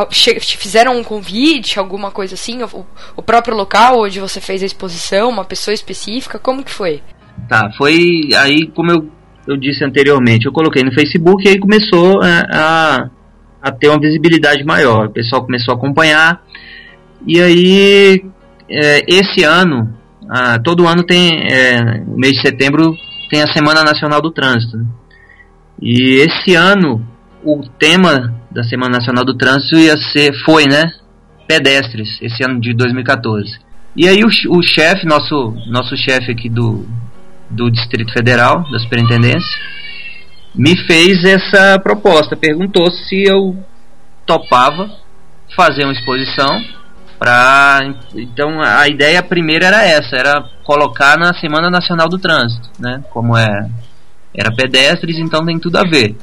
te fizeram um convite, alguma coisa assim? O, o próprio local onde você fez a exposição, uma pessoa específica? Como que foi? Tá, foi aí, como eu, eu disse anteriormente, eu coloquei no Facebook e aí começou a, a, a ter uma visibilidade maior. O pessoal começou a acompanhar. E aí, é, esse ano, todo ano tem, é, mês de setembro, tem a Semana Nacional do Trânsito. né? E esse ano, o tema da Semana Nacional do Trânsito ia ser, foi, né? Pedestres, esse ano de 2014. E aí o, o chefe, nosso, nosso chefe aqui do, do Distrito Federal, da Superintendência, me fez essa proposta. Perguntou se eu topava fazer uma exposição para então a ideia primeira era essa era colocar na Semana Nacional do Trânsito né? Como é era pedestres então tem tudo a ver.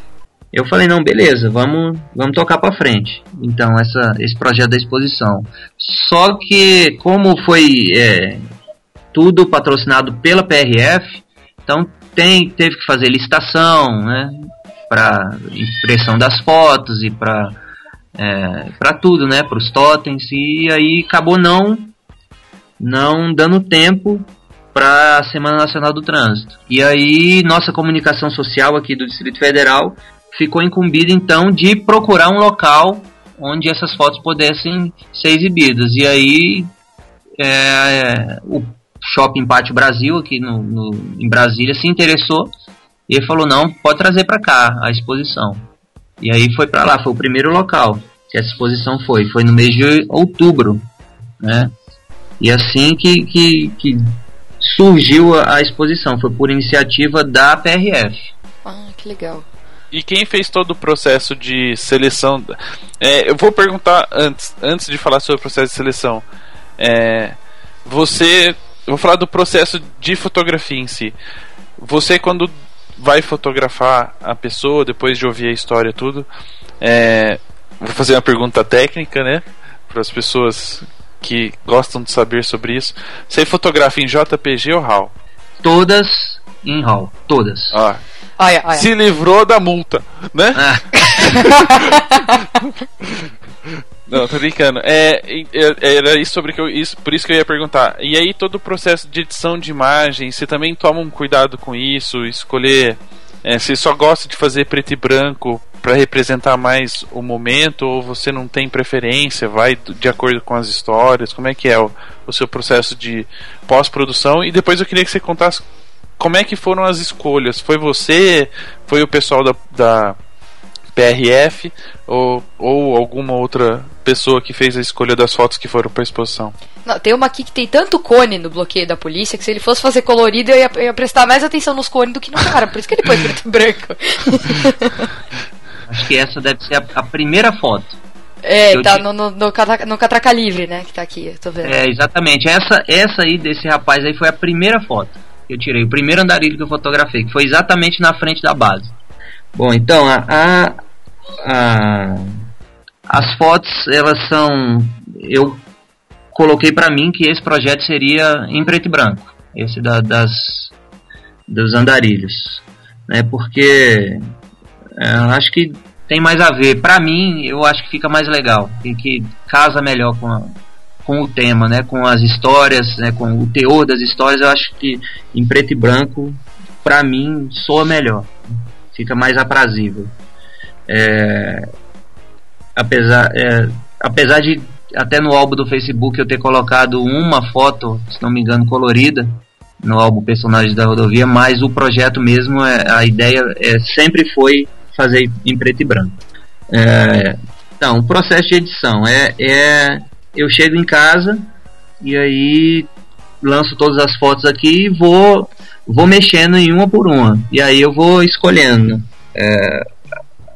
Eu falei não beleza vamos vamos tocar para frente então essa esse projeto da exposição. Só que como foi é, tudo patrocinado pela PRF então tem teve que fazer licitação né para impressão das fotos e para é, para tudo, né, para os totens e aí acabou não não dando tempo para a Semana Nacional do Trânsito. E aí nossa comunicação social aqui do Distrito Federal ficou incumbida então de procurar um local onde essas fotos pudessem ser exibidas. E aí é, o Shopping Pátio Brasil aqui no, no- em Brasília se interessou e ele falou não pode trazer para cá a exposição. E aí foi para lá, foi o primeiro local que essa exposição foi. Foi no mês de outubro, né? E assim que, que, que surgiu a, a exposição, foi por iniciativa da PRF. Ah, que legal. E quem fez todo o processo de seleção? É, eu vou perguntar antes, antes de falar sobre o processo de seleção. É, você, vou falar do processo de fotografia em si. Você quando vai fotografar a pessoa depois de ouvir a história e tudo, é, vou fazer uma pergunta técnica, né, para as pessoas que gostam de saber sobre isso. Você fotografa em JPG ou RAW? Todas em RAW, todas. Ah, Olha, olha. se livrou da multa, né? Ah, [LAUGHS] Não, tô brincando. É, é- era isso sobre que eu, isso, por isso que eu ia perguntar. E aí todo o processo de edição de imagem, você também toma um cuidado com isso, escolher é, você só gosta de fazer preto e branco para representar mais o momento ou você não tem preferência, vai de acordo com as histórias? Como é que é o, o seu processo de pós-produção? E depois eu queria que você contasse como é que foram as escolhas. Foi você? Foi o pessoal da, da PRF ou, ou alguma outra pessoa que fez a escolha das fotos que foram para exposição? Não, tem uma aqui que tem tanto cone no bloqueio da polícia que se ele fosse fazer colorido eu ia, eu ia prestar mais atenção nos cones do que no cara. Por isso que ele pôs preto e branco. [LAUGHS] acho que essa deve ser a, a primeira foto. É, tá no, no, no, catra- no Catraca Livre, né? Que tá aqui, eu tô vendo. É, exatamente. Essa, essa aí desse rapaz aí foi a primeira foto que eu tirei, o primeiro andarilho que eu fotografei, que foi exatamente na frente da base. Bom, então a, a- a- as fotos elas são eu coloquei pra mim que esse projeto seria em preto e branco, esse da- das dos andarilhos, né? Porque é, acho que tem mais a ver. Pra mim, eu acho que fica mais legal e que casa melhor com a, com o tema, né, com as histórias, né, com o teor das histórias, eu acho que em preto e branco, pra mim, soa melhor, fica mais aprazível. É, apesar, é, apesar de até no álbum do Facebook eu ter colocado uma foto, se não me engano, colorida no álbum Personagens da Rodovia, mas o projeto mesmo, é, a ideia é, sempre foi fazer em preto e branco. É, então, o processo de edição é, é eu chego em casa e aí lanço todas as fotos aqui e vou vou mexendo em uma por uma e aí eu vou escolhendo. É,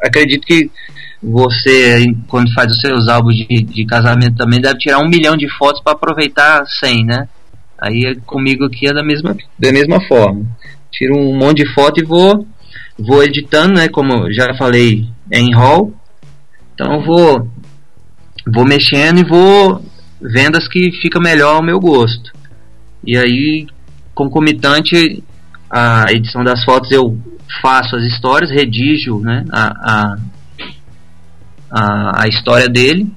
acredito que você quando faz os seus álbuns de, de casamento também deve tirar um milhão de fotos para aproveitar 100 né? Aí comigo aqui é da mesma da mesma forma. Tiro um monte de foto e vou vou editando né? Como já falei é em RAW então vou vou mexendo e vou vendo as que fica melhor ao meu gosto. E aí, concomitante à edição das fotos, eu faço as histórias, redijo né, a, a, a, a história dele,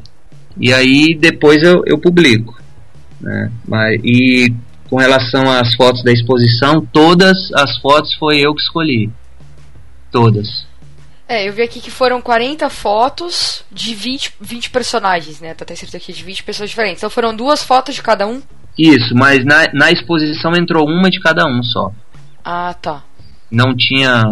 e aí depois eu, eu publico. Né? Mas, e com relação às fotos da exposição, todas as fotos foi eu que escolhi. Todas. É, eu vi aqui que foram 40 fotos de 20, 20 personagens, né? Tá até escrito aqui de 20 pessoas diferentes. Então foram duas fotos de cada um? Isso, mas na, na exposição entrou uma de cada um só. Ah, tá. não tinha.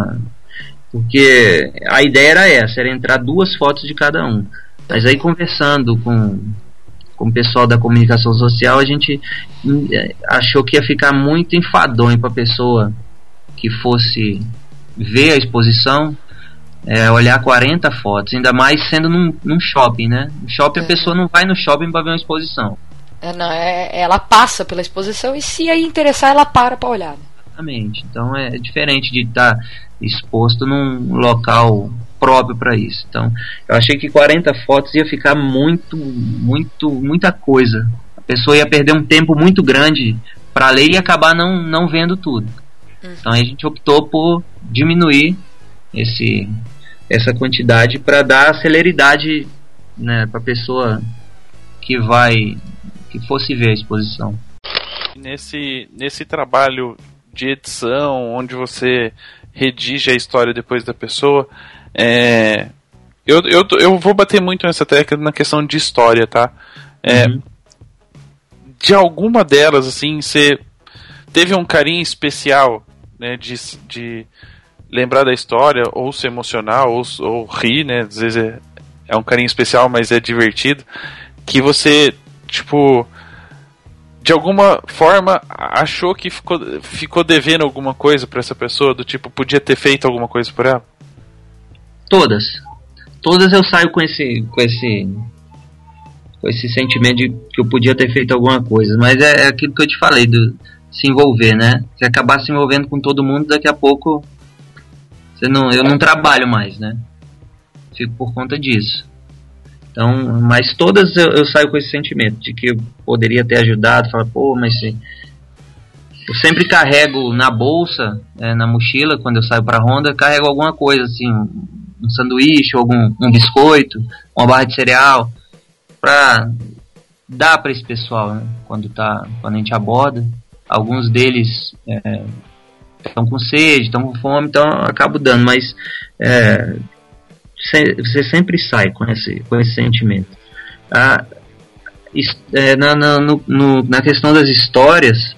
Porque a ideia era essa, era entrar duas fotos de cada um. Mas aí conversando com, com o pessoal da comunicação social, a gente hum, eh, achou que ia ficar muito enfadonho para a pessoa que fosse ver a exposição, é, olhar 40 fotos, ainda mais sendo num, num shopping, né? No shopping a pessoa não vai no shopping para ver uma exposição. É, não, é, ela passa pela exposição e se aí interessar, ela para pra olhar. né? Exatamente. Então é diferente de estar exposto num local próprio para isso. Então, eu achei que 40 fotos ia ficar muito, muito, muita coisa. A pessoa ia perder um tempo muito grande para ler e acabar não, não vendo tudo. Então a gente optou por diminuir esse essa quantidade para dar celeridade, né, para pessoa que vai que fosse ver a exposição. Nesse, nesse trabalho de edição, onde você redige a história depois da pessoa, é, eu, eu, eu vou bater muito nessa tecla na questão de história, tá? É, Uhum. De alguma delas, assim, você teve um carinho especial, né, de, de lembrar da história, ou se emocionar, ou, ou rir, né? Às vezes é, é um carinho especial, mas é divertido. Que você, tipo, de alguma forma achou que ficou, ficou devendo alguma coisa pra essa pessoa, do tipo, podia ter feito alguma coisa por ela? Todas. Todas eu saio com esse com esse com esse sentimento de que eu podia ter feito alguma coisa, mas é, é aquilo que eu te falei do se envolver, né? Se acabar se envolvendo com todo mundo, daqui a pouco você não, eu não trabalho mais, né? Fico por conta disso. Então, mas todas eu, eu saio com esse sentimento de que eu poderia ter ajudado, falar, pô, mas se, eu sempre carrego na bolsa, é, na mochila, quando eu saio para Honda, carrego alguma coisa assim, um, um sanduíche, algum um biscoito, uma barra de cereal, para dar para esse pessoal, né? Quando tá, quando a gente aborda, alguns deles estão é, com sede, estão com fome, então acabo dando, mas é, você sempre sai com esse, com esse sentimento. Ah, é, na, na, no, no, na questão das histórias,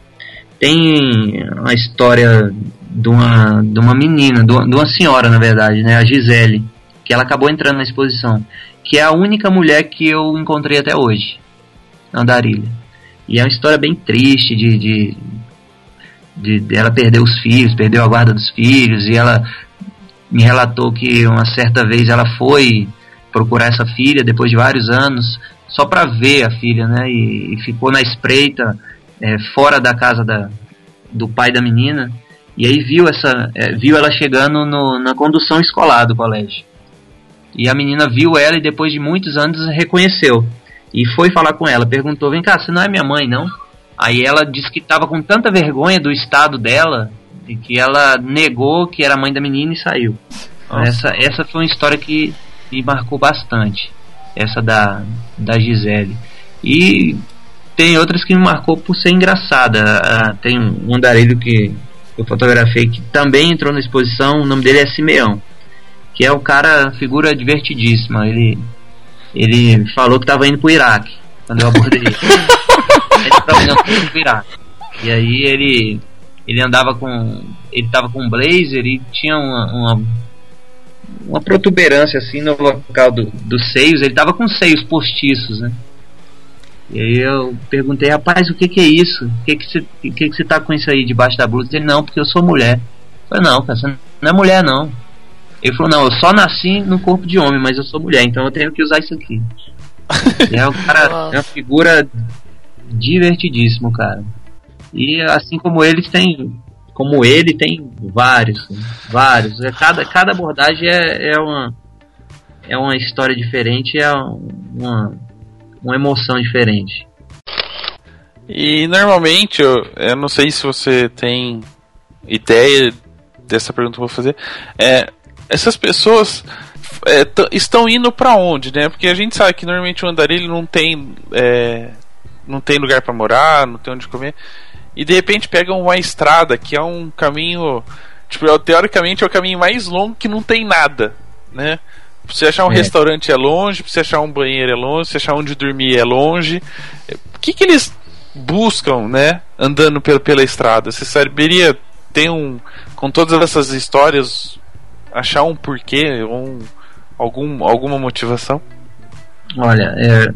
tem a história de uma, de uma menina, de uma senhora, na verdade, né, a Gisele, que ela acabou entrando na exposição, que é a única mulher que eu encontrei até hoje, Andarilha. E é uma história bem triste de, de, de, de ela perder os filhos, perdeu a guarda dos filhos, e ela me relatou que uma certa vez ela foi procurar essa filha depois de vários anos só para ver a filha, né? E, e ficou na espreita é, fora da casa da, do pai da menina. E aí viu essa é, viu ela chegando no, na condução escolar do colégio. E a menina viu ela e depois de muitos anos reconheceu. E foi falar com ela perguntou vem cá você não é minha mãe não? Aí ela disse que estava com tanta vergonha do estado dela e que ela negou que era mãe da menina e saiu. Essa, essa foi uma história que me marcou bastante, essa da, da Gisele. E tem outras que me marcou por ser engraçada. Ah, tem um andarilho que eu fotografei que também entrou na exposição, o nome dele é Simeão, que é o cara, figura divertidíssima. Ele, ele falou que estava indo pro Iraque, quando eu abordei ele. [LAUGHS] ele estava indo pro Iraque. E aí ele ele andava com. Ele tava com um blazer e tinha uma, uma, uma protuberância assim no local do, dos seios, ele tava com seios postiços, né? E aí eu perguntei, rapaz, o que que é isso? O que que você, que que você tá com isso aí debaixo da blusa? Ele, não, porque eu sou mulher. Eu falei, não, cara, você não é mulher não. Ele falou, não, eu só nasci no corpo de homem, mas eu sou mulher, então eu tenho que usar isso aqui. [LAUGHS] é um cara, é uma figura divertidíssimo, cara. E assim como eles tem, como ele tem vários, vários. É, cada, cada abordagem é, é uma é uma história diferente, é uma, uma emoção diferente. E normalmente, eu, eu não sei se você tem ideia dessa pergunta que eu vou fazer. É, essas pessoas é, estão indo para onde, né? Porque a gente sabe que normalmente o andarilho não tem é, não tem lugar para morar, não tem onde comer e de repente pegam uma estrada que é um caminho. Tipo, é, teoricamente é o caminho mais longo que não tem nada, né? Pra você achar um é. restaurante é longe, pra você achar um banheiro é longe, pra você achar onde dormir é longe. O que, que eles buscam, né? Andando pela, pela estrada? Você saberia ter um. Com todas essas histórias, achar um porquê, um, algum, alguma motivação? Olha, é,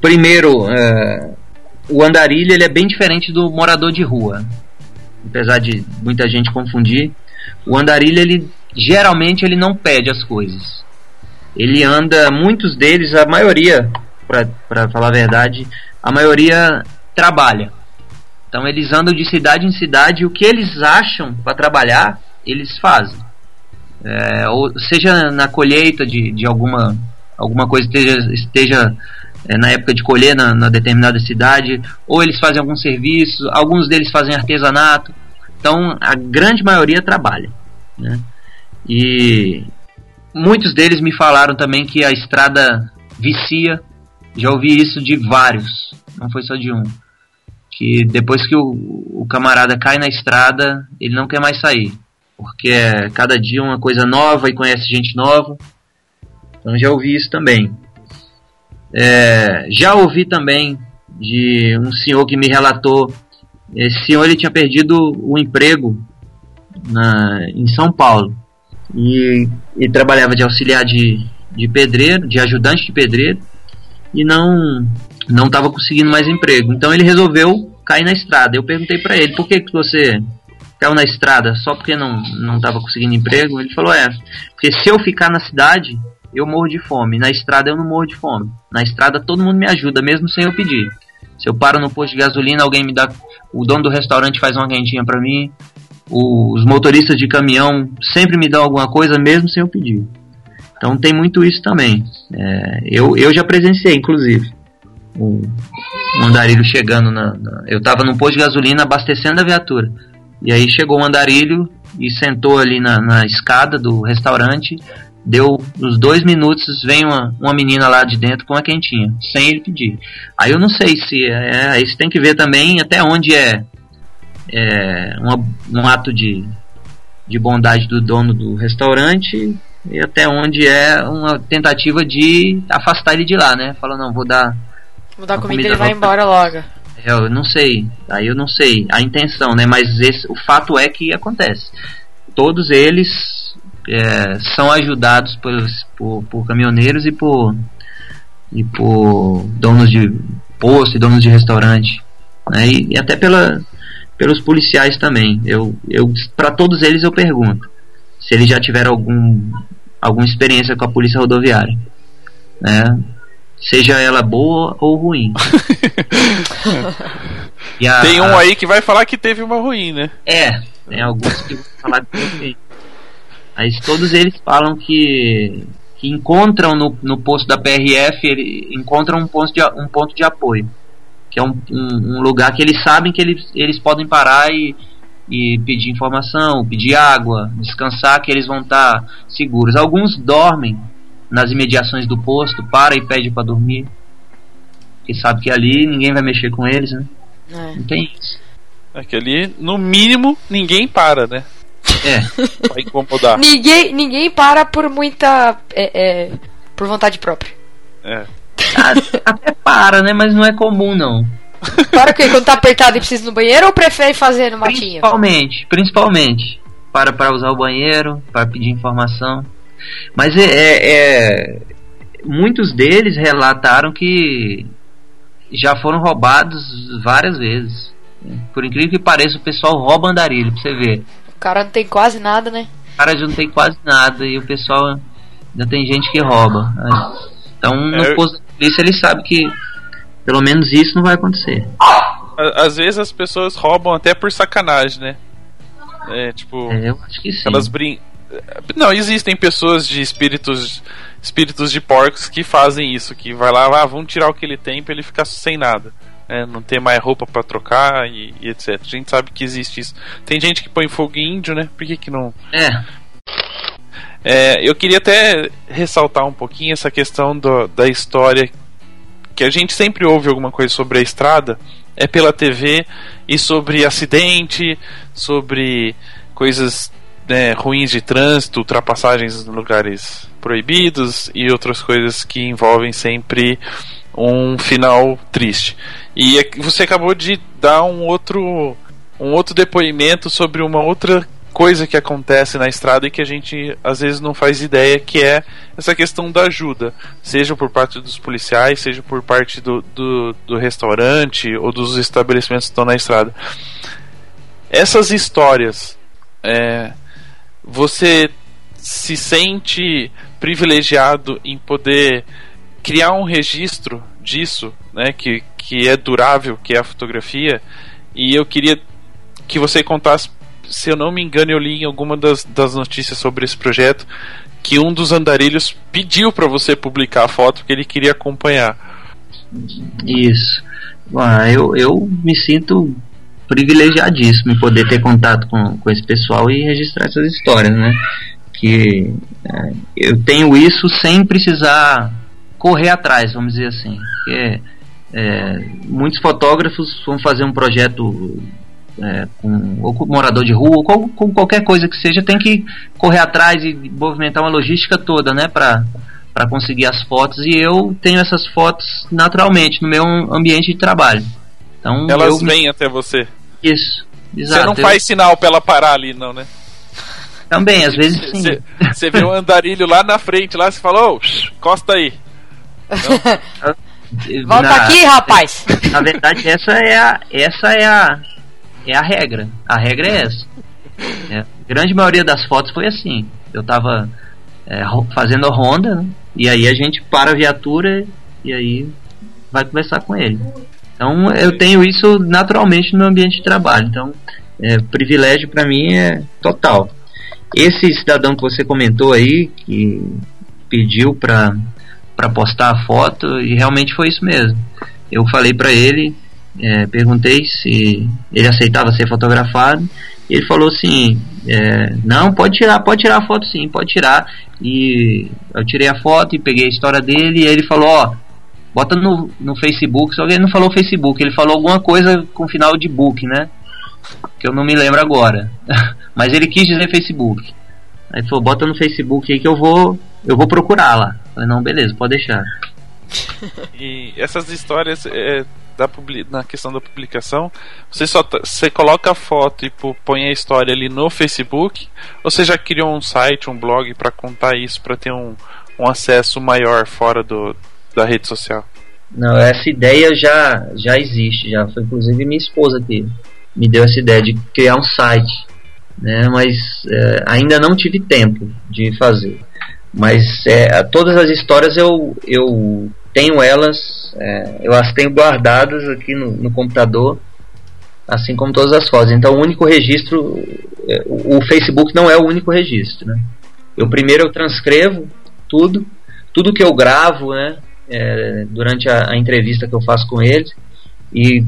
primeiro, é, o andarilho ele é bem diferente do morador de rua. Apesar de muita gente confundir, o andarilho ele geralmente ele não pede as coisas. Ele anda, muitos deles, a maioria, para falar a verdade, a maioria trabalha. Então eles andam de cidade em cidade e o que eles acham para trabalhar, eles fazem. É, ou seja na colheita de, de alguma, alguma coisa esteja, esteja é, na época de colher na, na, determinada cidade, ou eles fazem algum serviço, alguns deles fazem artesanato. Então a grande maioria trabalha. Né? E muitos deles me falaram também que a estrada vicia. Já ouvi isso de vários, não foi só de um. Que depois que o, o camarada cai na estrada, ele não quer mais sair. Porque é cada dia uma coisa nova e conhece gente nova. Então já ouvi isso também. É, já ouvi também de um senhor que me relatou. Esse senhor ele tinha perdido o emprego na, em São Paulo e, e trabalhava de auxiliar de, de pedreiro, de ajudante de pedreiro e não não estava conseguindo mais emprego. Então ele resolveu cair na estrada. Eu perguntei para ele por que, que você caiu na estrada só porque não não estava conseguindo emprego. Ele falou é, porque se eu ficar na cidade eu morro de fome, na estrada eu não morro de fome. Na estrada todo mundo me ajuda mesmo sem eu pedir. Se eu paro no posto de gasolina, alguém me dá, o dono do restaurante faz uma quentinha para mim. Os motoristas de caminhão sempre me dão alguma coisa mesmo sem eu pedir. Então tem muito isso também. É, eu, eu já presenciei, inclusive, um andarilho chegando na, na, Eu tava num posto de gasolina abastecendo a viatura. E aí chegou um andarilho e sentou ali na, na escada do restaurante. Deu uns dois minutos, vem uma, uma menina lá de dentro com uma quentinha, sem ele pedir. Aí eu não sei se. É, aí você tem que ver também até onde é, é uma, um ato de, de bondade do dono do restaurante e até onde é uma tentativa de afastar ele de lá, né? Fala, não, vou dar. Vou dar comida e ele vai embora logo. É, eu não sei, aí eu não sei a intenção, né? Mas esse, o fato é que acontece. Todos eles é, são ajudados por, por, por, caminhoneiros e por, e por donos de posto e donos de restaurante. Né? E, e até pela, pelos policiais também. Eu, eu, para todos eles eu pergunto se eles já tiveram algum, alguma experiência com a polícia rodoviária. Né? Seja ela boa ou ruim. [LAUGHS] a, tem um aí que vai falar que teve uma ruim, né? É, tem alguns que vão falar que teve. Mas todos eles falam que, que encontram no, no posto da PRF, ele, encontram um ponto de, um ponto de apoio. Que é um, um, um lugar que eles sabem que eles, eles podem parar e, e pedir informação, pedir água, descansar, que eles vão estar seguros. Alguns dormem nas imediações do posto, para e pede para dormir, porque sabe que ali ninguém vai mexer com eles, né? É. Não tem isso. É que ali, no mínimo, ninguém para, né? É. [LAUGHS] Vai incomodar. ninguém, ninguém para por muita. É, é, por vontade própria. É. Até para, né? Mas não é comum, não. Para o quê? Quando tá apertado e precisa ir no banheiro ou prefere fazer no matinho? Principalmente, principalmente. Para para usar o banheiro, para pedir informação. Mas é, é, é, muitos deles relataram que já foram roubados várias vezes. Por incrível que pareça, o pessoal rouba andarilho, pra você ver. O cara não tem quase nada, né? O cara já não tem quase nada e o pessoal ainda tem gente que rouba. Então, no é, posto da polícia, ele sabe que pelo menos isso não vai acontecer. Às vezes as pessoas roubam até por sacanagem, né? É, tipo. É, eu acho que sim. Elas brin... Não, existem pessoas de espíritos espíritos de porcos que fazem isso, que vai lá, ah, vamos tirar o que ele tem pra ele ficar sem nada. É, não ter mais roupa para trocar e, e, etc. A gente sabe que existe isso. Tem gente que põe fogo em índio, né? Por que, que não. É. é. Eu queria até ressaltar um pouquinho essa questão do, da história que a gente sempre ouve alguma coisa sobre a estrada é pela TV e sobre acidente, sobre coisas né, ruins de trânsito, ultrapassagens em lugares proibidos e outras coisas que envolvem sempre um final triste. E é você acabou de dar um outro um outro depoimento sobre uma outra coisa que acontece na estrada e que a gente às vezes não faz ideia, que é essa questão da ajuda, seja por parte dos policiais, seja por parte do, do, do restaurante ou dos estabelecimentos que estão na estrada. Essas histórias, é, você se sente privilegiado em poder criar um registro disso, né, que, que é durável, que é a fotografia, e eu queria que você contasse se eu não me engano, eu li em alguma das, das notícias sobre esse projeto que um dos andarilhos pediu para você publicar a foto que ele queria acompanhar. Isso. Ah, eu, eu me sinto privilegiadíssimo em poder ter contato com, com esse pessoal e registrar essas histórias, né? Que é, eu tenho isso sem precisar correr atrás, vamos dizer assim. Porque é, muitos fotógrafos vão fazer um projeto é, com, ou com morador de rua, ou com, com, qualquer coisa que seja, tem que correr atrás e movimentar uma logística toda, né, para para conseguir as fotos e eu tenho essas fotos naturalmente no meu ambiente de trabalho. Então elas vêm até você. Isso. Exato. Você não faz sinal para ela parar ali, não, né? Também, às vezes [LAUGHS] sim. Você vê um andarilho lá na frente, lá você falou, oh, costa aí. [LAUGHS] Volta na, aqui, rapaz. [LAUGHS] Na verdade, essa é a, essa é a, é a regra. A regra é essa. É, a grande maioria das fotos foi assim. Eu tava é, fazendo a ronda, né? e aí a gente para a viatura e aí vai conversar com ele. Então eu tenho isso naturalmente no meu ambiente de trabalho. Então, é, privilégio para mim é total. Esse cidadão que você comentou aí, que pediu para para postar a foto, e realmente foi isso mesmo. Eu falei para ele, é, perguntei se ele aceitava ser fotografado, e ele falou assim: é, não, pode tirar, pode tirar a foto sim, pode tirar. E eu tirei a foto e peguei a história dele, e ele falou: ó, bota no, no Facebook, só que ele não falou Facebook, ele falou alguma coisa com final de book, né? Que eu não me lembro agora. [LAUGHS] Mas ele quis dizer Facebook. Aí ele falou, bota no Facebook aí que eu vou. Eu vou procurar lá. Falei, não, beleza, pode deixar. E essas histórias é, da na questão da publicação, você só você coloca a foto e pô- põe a história ali no Facebook, ou você já criou um site, um blog para contar isso, para ter um, um acesso maior fora do, da rede social? Não, essa ideia já, já existe, já foi inclusive minha esposa que me deu essa ideia de criar um site, né? Mas é, ainda não tive tempo de fazer. Mas é, todas as histórias eu, eu tenho elas, é, eu as tenho guardadas aqui no, no computador, assim como todas as fotos. Então o único registro, é, o o Facebook não é o único registro, né? Eu primeiro eu transcrevo tudo, tudo que eu gravo, né? é, durante a, a entrevista que eu faço com eles e,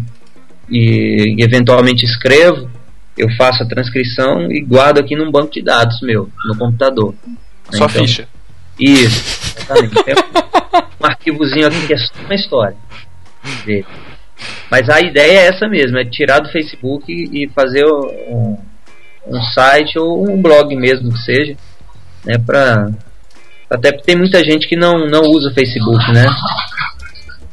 e, e eventualmente escrevo, eu faço a transcrição e guardo aqui num banco de dados meu, no computador. Só Então, ficha. Isso, exatamente. Tem um arquivozinho aqui que é só uma história dele. Mas a ideia é essa mesmo, é tirar do Facebook e fazer um, um site ou um blog mesmo que seja, né, pra, até porque tem muita gente que não, não usa o Facebook, né?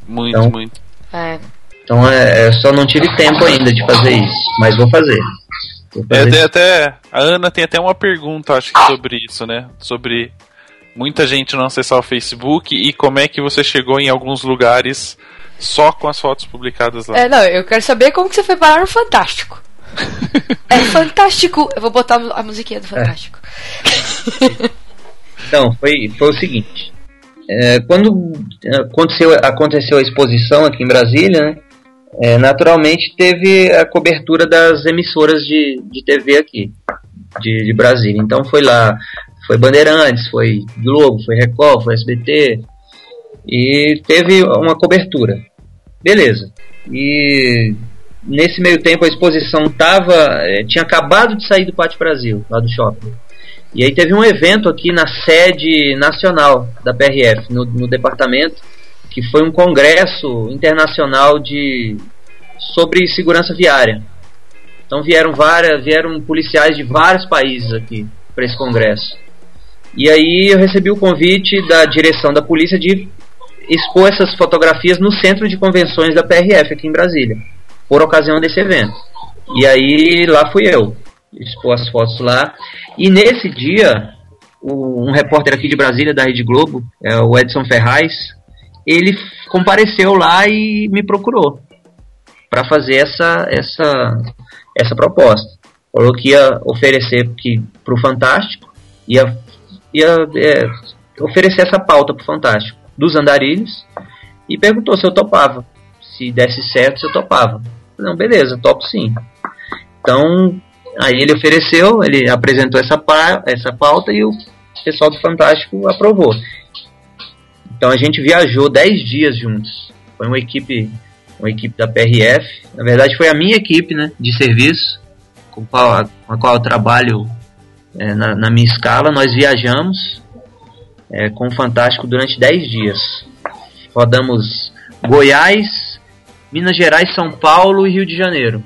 Muito, Então- muito. É. Então é, eu só não tive tempo ainda de fazer isso, mas vou fazer. É, até, a Ana tem até uma pergunta, acho que sobre isso, né? Sobre muita gente não acessar o Facebook e como é que você chegou em alguns lugares só com as fotos publicadas lá. É, não, eu quero saber como que você foi parar no Fantástico. [LAUGHS] É fantástico! Eu vou botar a mu- a musiquinha do Fantástico. Então, foi, foi o seguinte. é, quando é, aconteceu, aconteceu a exposição aqui em Brasília, né, é, naturalmente teve a cobertura das emissoras de, de TV aqui, de, de Brasília. Então foi lá, foi Bandeirantes, foi Globo, foi Record, foi SBT, e teve uma cobertura. Beleza. E nesse meio tempo a exposição tava, é, tinha acabado de sair do Pátio Brasil, lá do shopping. E aí teve um evento aqui na sede nacional da PRF, no, no departamento, que foi um congresso internacional de sobre segurança viária. Então vieram várias, vieram policiais de vários países aqui para esse congresso. E aí eu recebi o convite da direção da polícia de expor essas fotografias no centro de convenções da PRF aqui em Brasília, por ocasião desse evento. E aí lá fui eu, expor as fotos lá. E nesse dia, um repórter aqui de Brasília, da Rede Globo, é o Edson Ferraz, ele compareceu lá e me procurou para fazer essa, essa, essa proposta. Falou que ia oferecer para o Fantástico, ia, ia é, oferecer essa pauta para o Fantástico dos andarilhos e perguntou se eu topava. Se desse certo, se eu topava. Não, beleza, topo sim. Então, aí ele ofereceu, ele apresentou essa, essa pauta e o pessoal do Fantástico aprovou. Então a gente viajou 10 dias juntos. Foi uma equipe, uma equipe da PRF. Na verdade foi a minha equipe né, de serviço, com, qual, com a qual eu trabalho é, na, na minha escala. Nós viajamos é, com o Fantástico durante 10 dias. Rodamos Goiás, Minas Gerais, São Paulo e Rio de Janeiro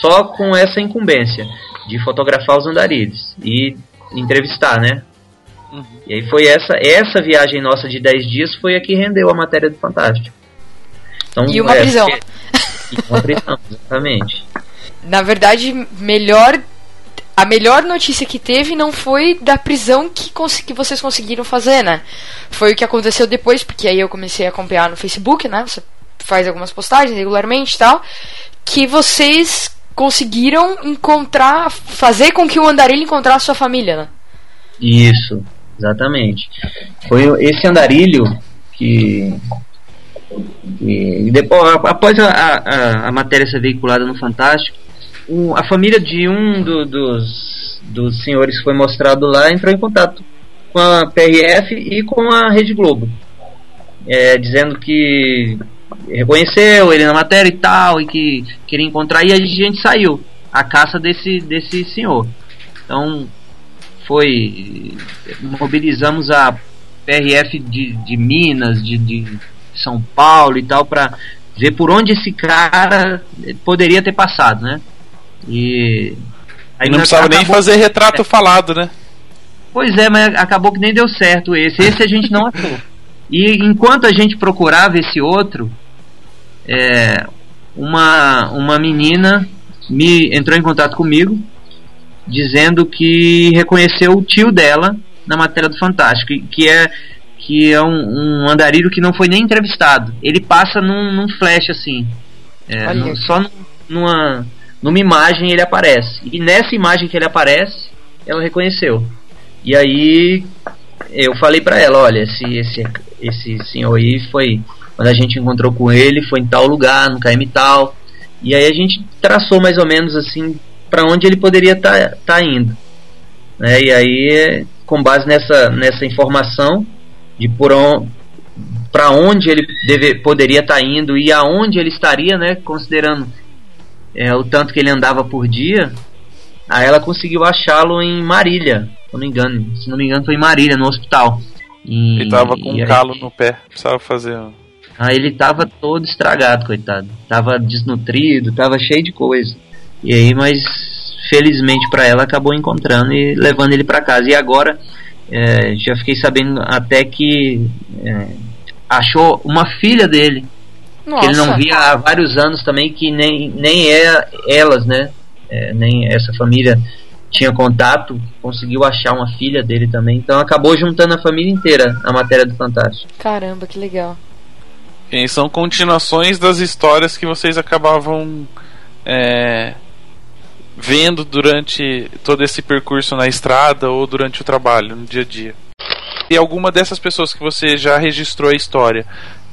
só com essa incumbência de fotografar os andarilhos e entrevistar, né? Uhum. E aí foi essa essa viagem nossa de 10 dias foi a que rendeu a matéria do Fantástico. Então, E uma é, prisão. E uma prisão, [LAUGHS] exatamente. Na verdade, melhor. A melhor notícia que teve não foi da prisão que, que vocês conseguiram fazer, né? Foi o que aconteceu depois, porque aí eu comecei a acompanhar no Facebook, né? Você faz algumas postagens regularmente e tal. Que vocês conseguiram encontrar, fazer com que o andarilho encontrasse sua família, né? Isso, exatamente. Foi esse andarilho que, que depois, após a, a, a, matéria ser veiculada no Fantástico, a família de um do, dos, dos senhores que foi mostrado lá entrou em contato com a PRF e com a Rede Globo, é, dizendo que reconheceu ele na matéria e tal, e que queria encontrar, e a gente saiu a caça desse, desse senhor. Então, foi. Mobilizamos a PRF de, de Minas, de, de São Paulo e tal, para ver por onde esse cara poderia ter passado, né? E. Aí não precisava nem fazer retrato é. falado, né? Pois é, mas acabou que nem deu certo esse. Esse a gente não achou. [LAUGHS] E enquanto a gente procurava esse outro, é, uma, uma menina me entrou em contato comigo dizendo que reconheceu o tio dela na matéria do Fantástico, que é que é um, um andarilho que não foi nem entrevistado. Ele passa num, num flash assim, é, num, só numa numa imagem ele aparece. E nessa imagem que ele aparece, ela reconheceu. E aí eu falei para ela, olha, esse, esse esse senhor aí foi quando a gente encontrou com ele, foi em tal lugar, no KM tal. E aí a gente traçou mais ou menos assim para onde ele poderia estar tá, tá indo. Né? E aí, com base nessa, nessa informação de por on, para onde ele deve, poderia estar tá indo e aonde ele estaria, né, considerando é, o tanto que ele andava por dia, aí ela conseguiu achá-lo em Marília, se não me engano, se não me engano foi em Marília, no hospital. E, ele tava com um calo no pé, precisava fazer ah, ele tava todo estragado, coitado. Tava desnutrido, tava cheio de coisa. E aí, mas felizmente para ela acabou encontrando e levando ele para casa. E agora é, já fiquei sabendo até que é, achou uma filha dele. Nossa. Que ele não via há vários anos também, que nem, nem é elas, né? É, nem essa família tinha contato, conseguiu achar uma filha dele também. Então acabou juntando a família inteira a matéria do Fantástico. Caramba, que legal. E são continuações das histórias que vocês acabavam é, vendo durante todo esse percurso na estrada ou durante o trabalho, no dia a dia. E alguma dessas pessoas que você já registrou a história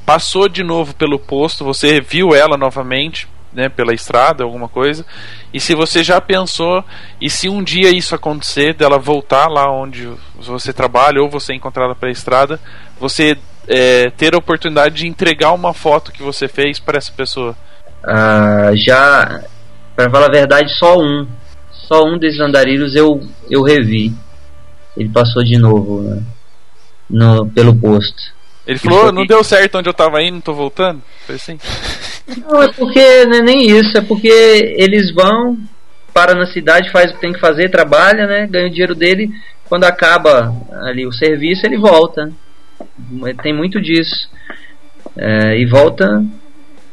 passou de novo pelo posto, você viu ela novamente, né, pela estrada, alguma coisa. E se você já pensou, e se um dia isso acontecer, dela voltar lá onde você trabalha ou você é encontrada pela estrada, você é, ter a oportunidade de entregar uma foto que você fez para essa pessoa? Ah, já, para falar a verdade, só um. Só um desses andarilhos eu, eu revi. Ele passou de novo né, no, pelo posto. Ele falou, não deu certo onde eu tava indo, tô voltando? Foi assim? [LAUGHS] Não, é porque não é nem isso, é porque eles vão, para na cidade, faz o que tem que fazer, trabalha, né? Ganha o dinheiro dele, quando acaba ali o serviço, ele volta tem muito disso. É, e volta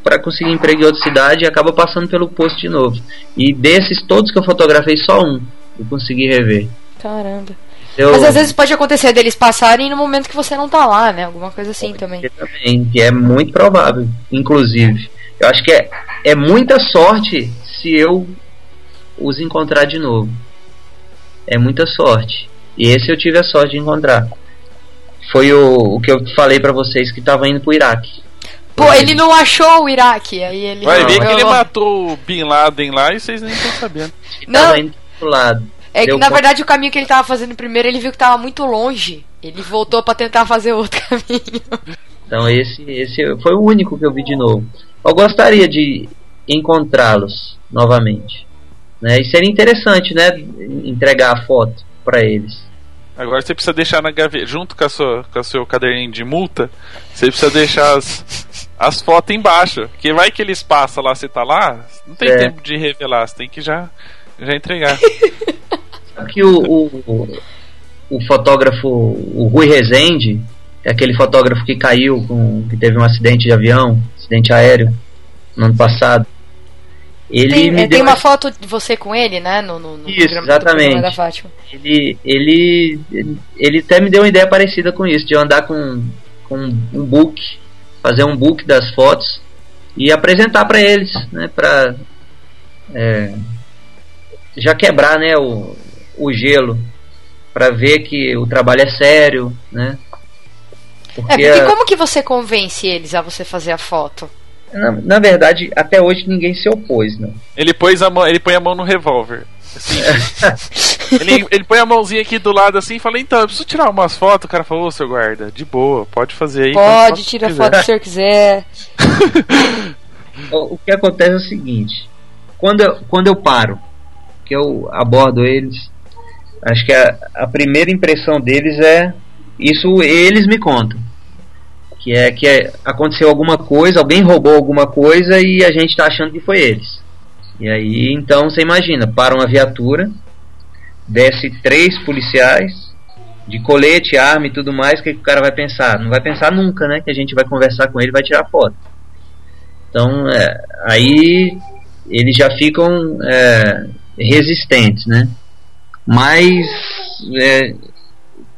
para conseguir emprego em outra cidade e acaba passando pelo posto de novo. E desses todos que eu fotografei, só um eu consegui rever. Caramba. Eu... Mas às vezes pode acontecer deles passarem no momento que você não tá lá, né? Alguma coisa assim também. Também, que é muito provável, inclusive. Eu acho que é, é muita sorte se eu os encontrar de novo. É muita sorte. E esse eu tive a sorte de encontrar foi o, o que eu falei para vocês que tava indo pro Iraque. Pô, ele não achou o Iraque, aí ele. Vai ver que ele matou o Bin Laden lá e vocês nem estão sabendo. Não. É que na verdade o caminho que ele tava fazendo primeiro, ele viu que tava muito longe. Ele voltou para tentar fazer outro [LAUGHS] caminho. Então esse, esse foi o único que eu vi de novo. Eu gostaria de encontrá-los novamente. Né? E seria interessante, né? Entregar a foto para eles. Agora você precisa deixar na gaveta, junto com, a sua, com o seu caderninho de multa, você precisa deixar as, as fotos embaixo. Que vai que eles passam lá, você tá lá, não tem é. tempo de revelar, você tem que já, já entregar. [LAUGHS] Sabe que o, o, o, fotógrafo, o Rui Rezende, é aquele fotógrafo que caiu, com, que teve um acidente de avião, acidente aéreo, no ano passado. Ele tem, me é, tem uma foto de você com ele, né? No, no, no isso, exatamente. da Fátima. Ele, ele, ele até me deu uma ideia parecida com isso, de eu andar com, com um book, fazer um book das fotos e apresentar para eles, né? Para é, já quebrar né, o, o gelo para ver que o trabalho é sério, né? Porque é, porque como que você convence eles a você fazer a foto? Na, na verdade, até hoje ninguém se opôs, né? Ele, pôs a mão, ele põe a mão no revólver. Assim, [LAUGHS] ele, ele põe a mãozinha aqui do lado assim e fala, então, eu preciso tirar umas fotos. O cara falou, ô seu guarda, de boa, pode fazer aí. Pode, tira foto se o senhor quiser. o que acontece é o seguinte, quando eu, quando eu paro, que eu abordo eles, acho que a, a primeira impressão deles é isso eles me contam que é que é, aconteceu alguma coisa, alguém roubou alguma coisa e a gente está achando que foi eles. E aí então você imagina, para uma viatura, desce três policiais de colete, arma e tudo mais, o que, que o cara vai pensar? Não vai pensar nunca, né? Que a gente vai conversar com ele, vai tirar foto. Então é, aí eles já ficam é, resistentes, né? Mas é,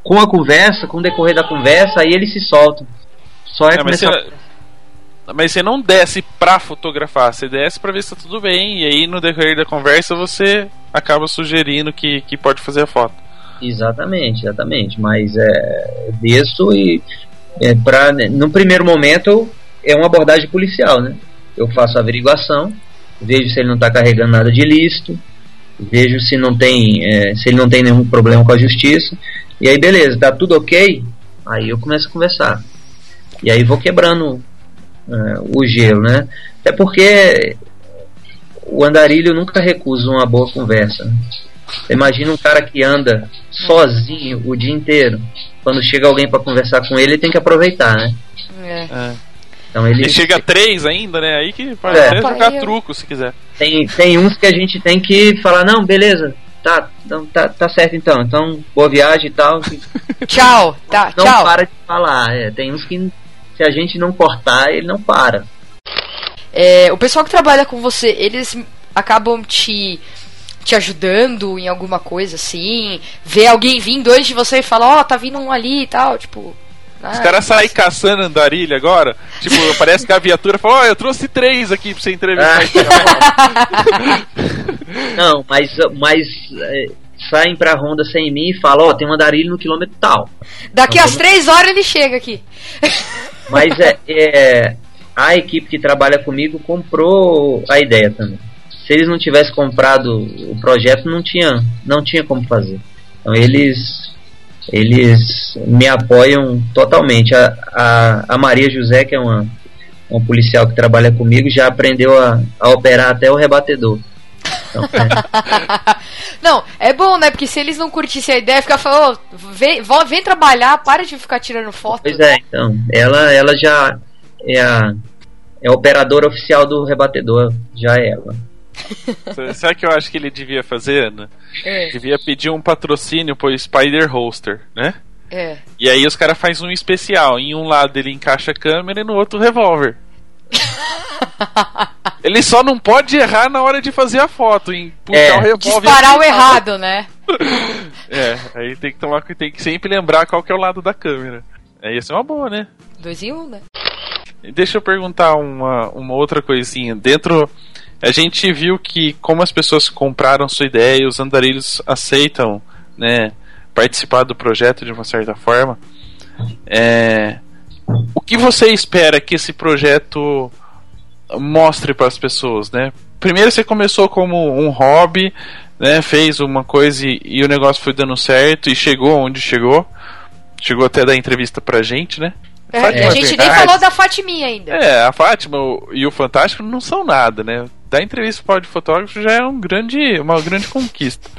com a conversa, com o decorrer da conversa, aí eles se soltam. Só é, é começar... você, mas você não desce pra fotografar, você desce pra ver se tá tudo bem, e aí no decorrer da conversa você acaba sugerindo que, que pode fazer a foto. Exatamente, exatamente. Mas é, desço e é, pra, no primeiro momento é uma abordagem policial, né? Eu faço a averiguação, vejo se ele não está carregando nada de ilícito, vejo se não tem é, se ele não tem nenhum problema com a justiça e aí beleza, tá tudo ok, aí eu começo a conversar. E aí vou quebrando uh, o gelo, né? Até porque o andarilho nunca recusa uma boa conversa. Né? Imagina um cara que anda sozinho o dia inteiro. Quando chega alguém para conversar com ele, ele tem que aproveitar, né? É. é. Então ele e chega a três ainda, né? Aí que pode é. até jogar truco se quiser. Tem, tem uns que a gente tem que falar, não, beleza, tá, então, tá, tá certo então. Então, boa viagem e tal. tchau, tá, não tchau. Não para de falar. É, tem uns que se a gente não cortar, ele não para. É, o pessoal que trabalha com você, eles acabam te te ajudando em alguma coisa assim, vê alguém vindo antes de você e fala, ó, oh, tá vindo um ali e tal, tipo. Ah, Os caras saem caçando andarilha agora. Tipo, [LAUGHS] parece que a viatura falou: Ó, oh, eu trouxe três aqui pra você entrevistar. não, mas, mas é, saem pra ronda sem mim e falam: Ó, oh, tem um andarilho no quilômetro tal. Daqui às três horas ele chega aqui. Mas é, é, a equipe que trabalha comigo comprou a ideia também. Se eles não tivessem comprado o projeto, não tinha, não tinha como fazer. Então eles eles me apoiam totalmente. A, a, a Maria José, que é uma, uma policial que trabalha comigo, já aprendeu a, a operar até o rebatedor. [LAUGHS] Não, é bom, né? Porque se eles não curtissem a ideia, ficar falando, oh, vem, vem trabalhar, para de ficar tirando foto. Pois é, então. Ela, ela já é a, é a operadora oficial do rebatedor, já é ela. [LAUGHS] Sabe o que eu acho que ele devia fazer, Ana? É. Devia pedir um patrocínio pro Spider Holster, né? É. E aí os caras fazem um especial. Em um lado ele encaixa a câmera e no outro revólver. [LAUGHS] Ele só não pode errar na hora de fazer a foto, em puxar é. o revólver. Disparar o errado, né? [LAUGHS] é, aí tem que tomar tem que sempre lembrar qual que é o lado da câmera. É, isso é uma boa, né? Dois em um, né? Deixa eu perguntar uma, uma outra coisinha. Dentro. A gente viu que como as pessoas compraram sua ideia e os andarilhos aceitam, né, participar do projeto de uma certa forma. É, o que você espera que esse projeto mostre para as pessoas, né? Primeiro você começou como um hobby, né? Fez uma coisa e, e, o negócio foi dando certo e chegou onde chegou. Chegou até dar entrevista pra gente, né? É, a gente Verdade. nem falou da Fatiminha ainda. É, a Fátima e o Fantástico não são nada, né? Dar entrevista para o fotógrafo já é um grande, uma grande conquista.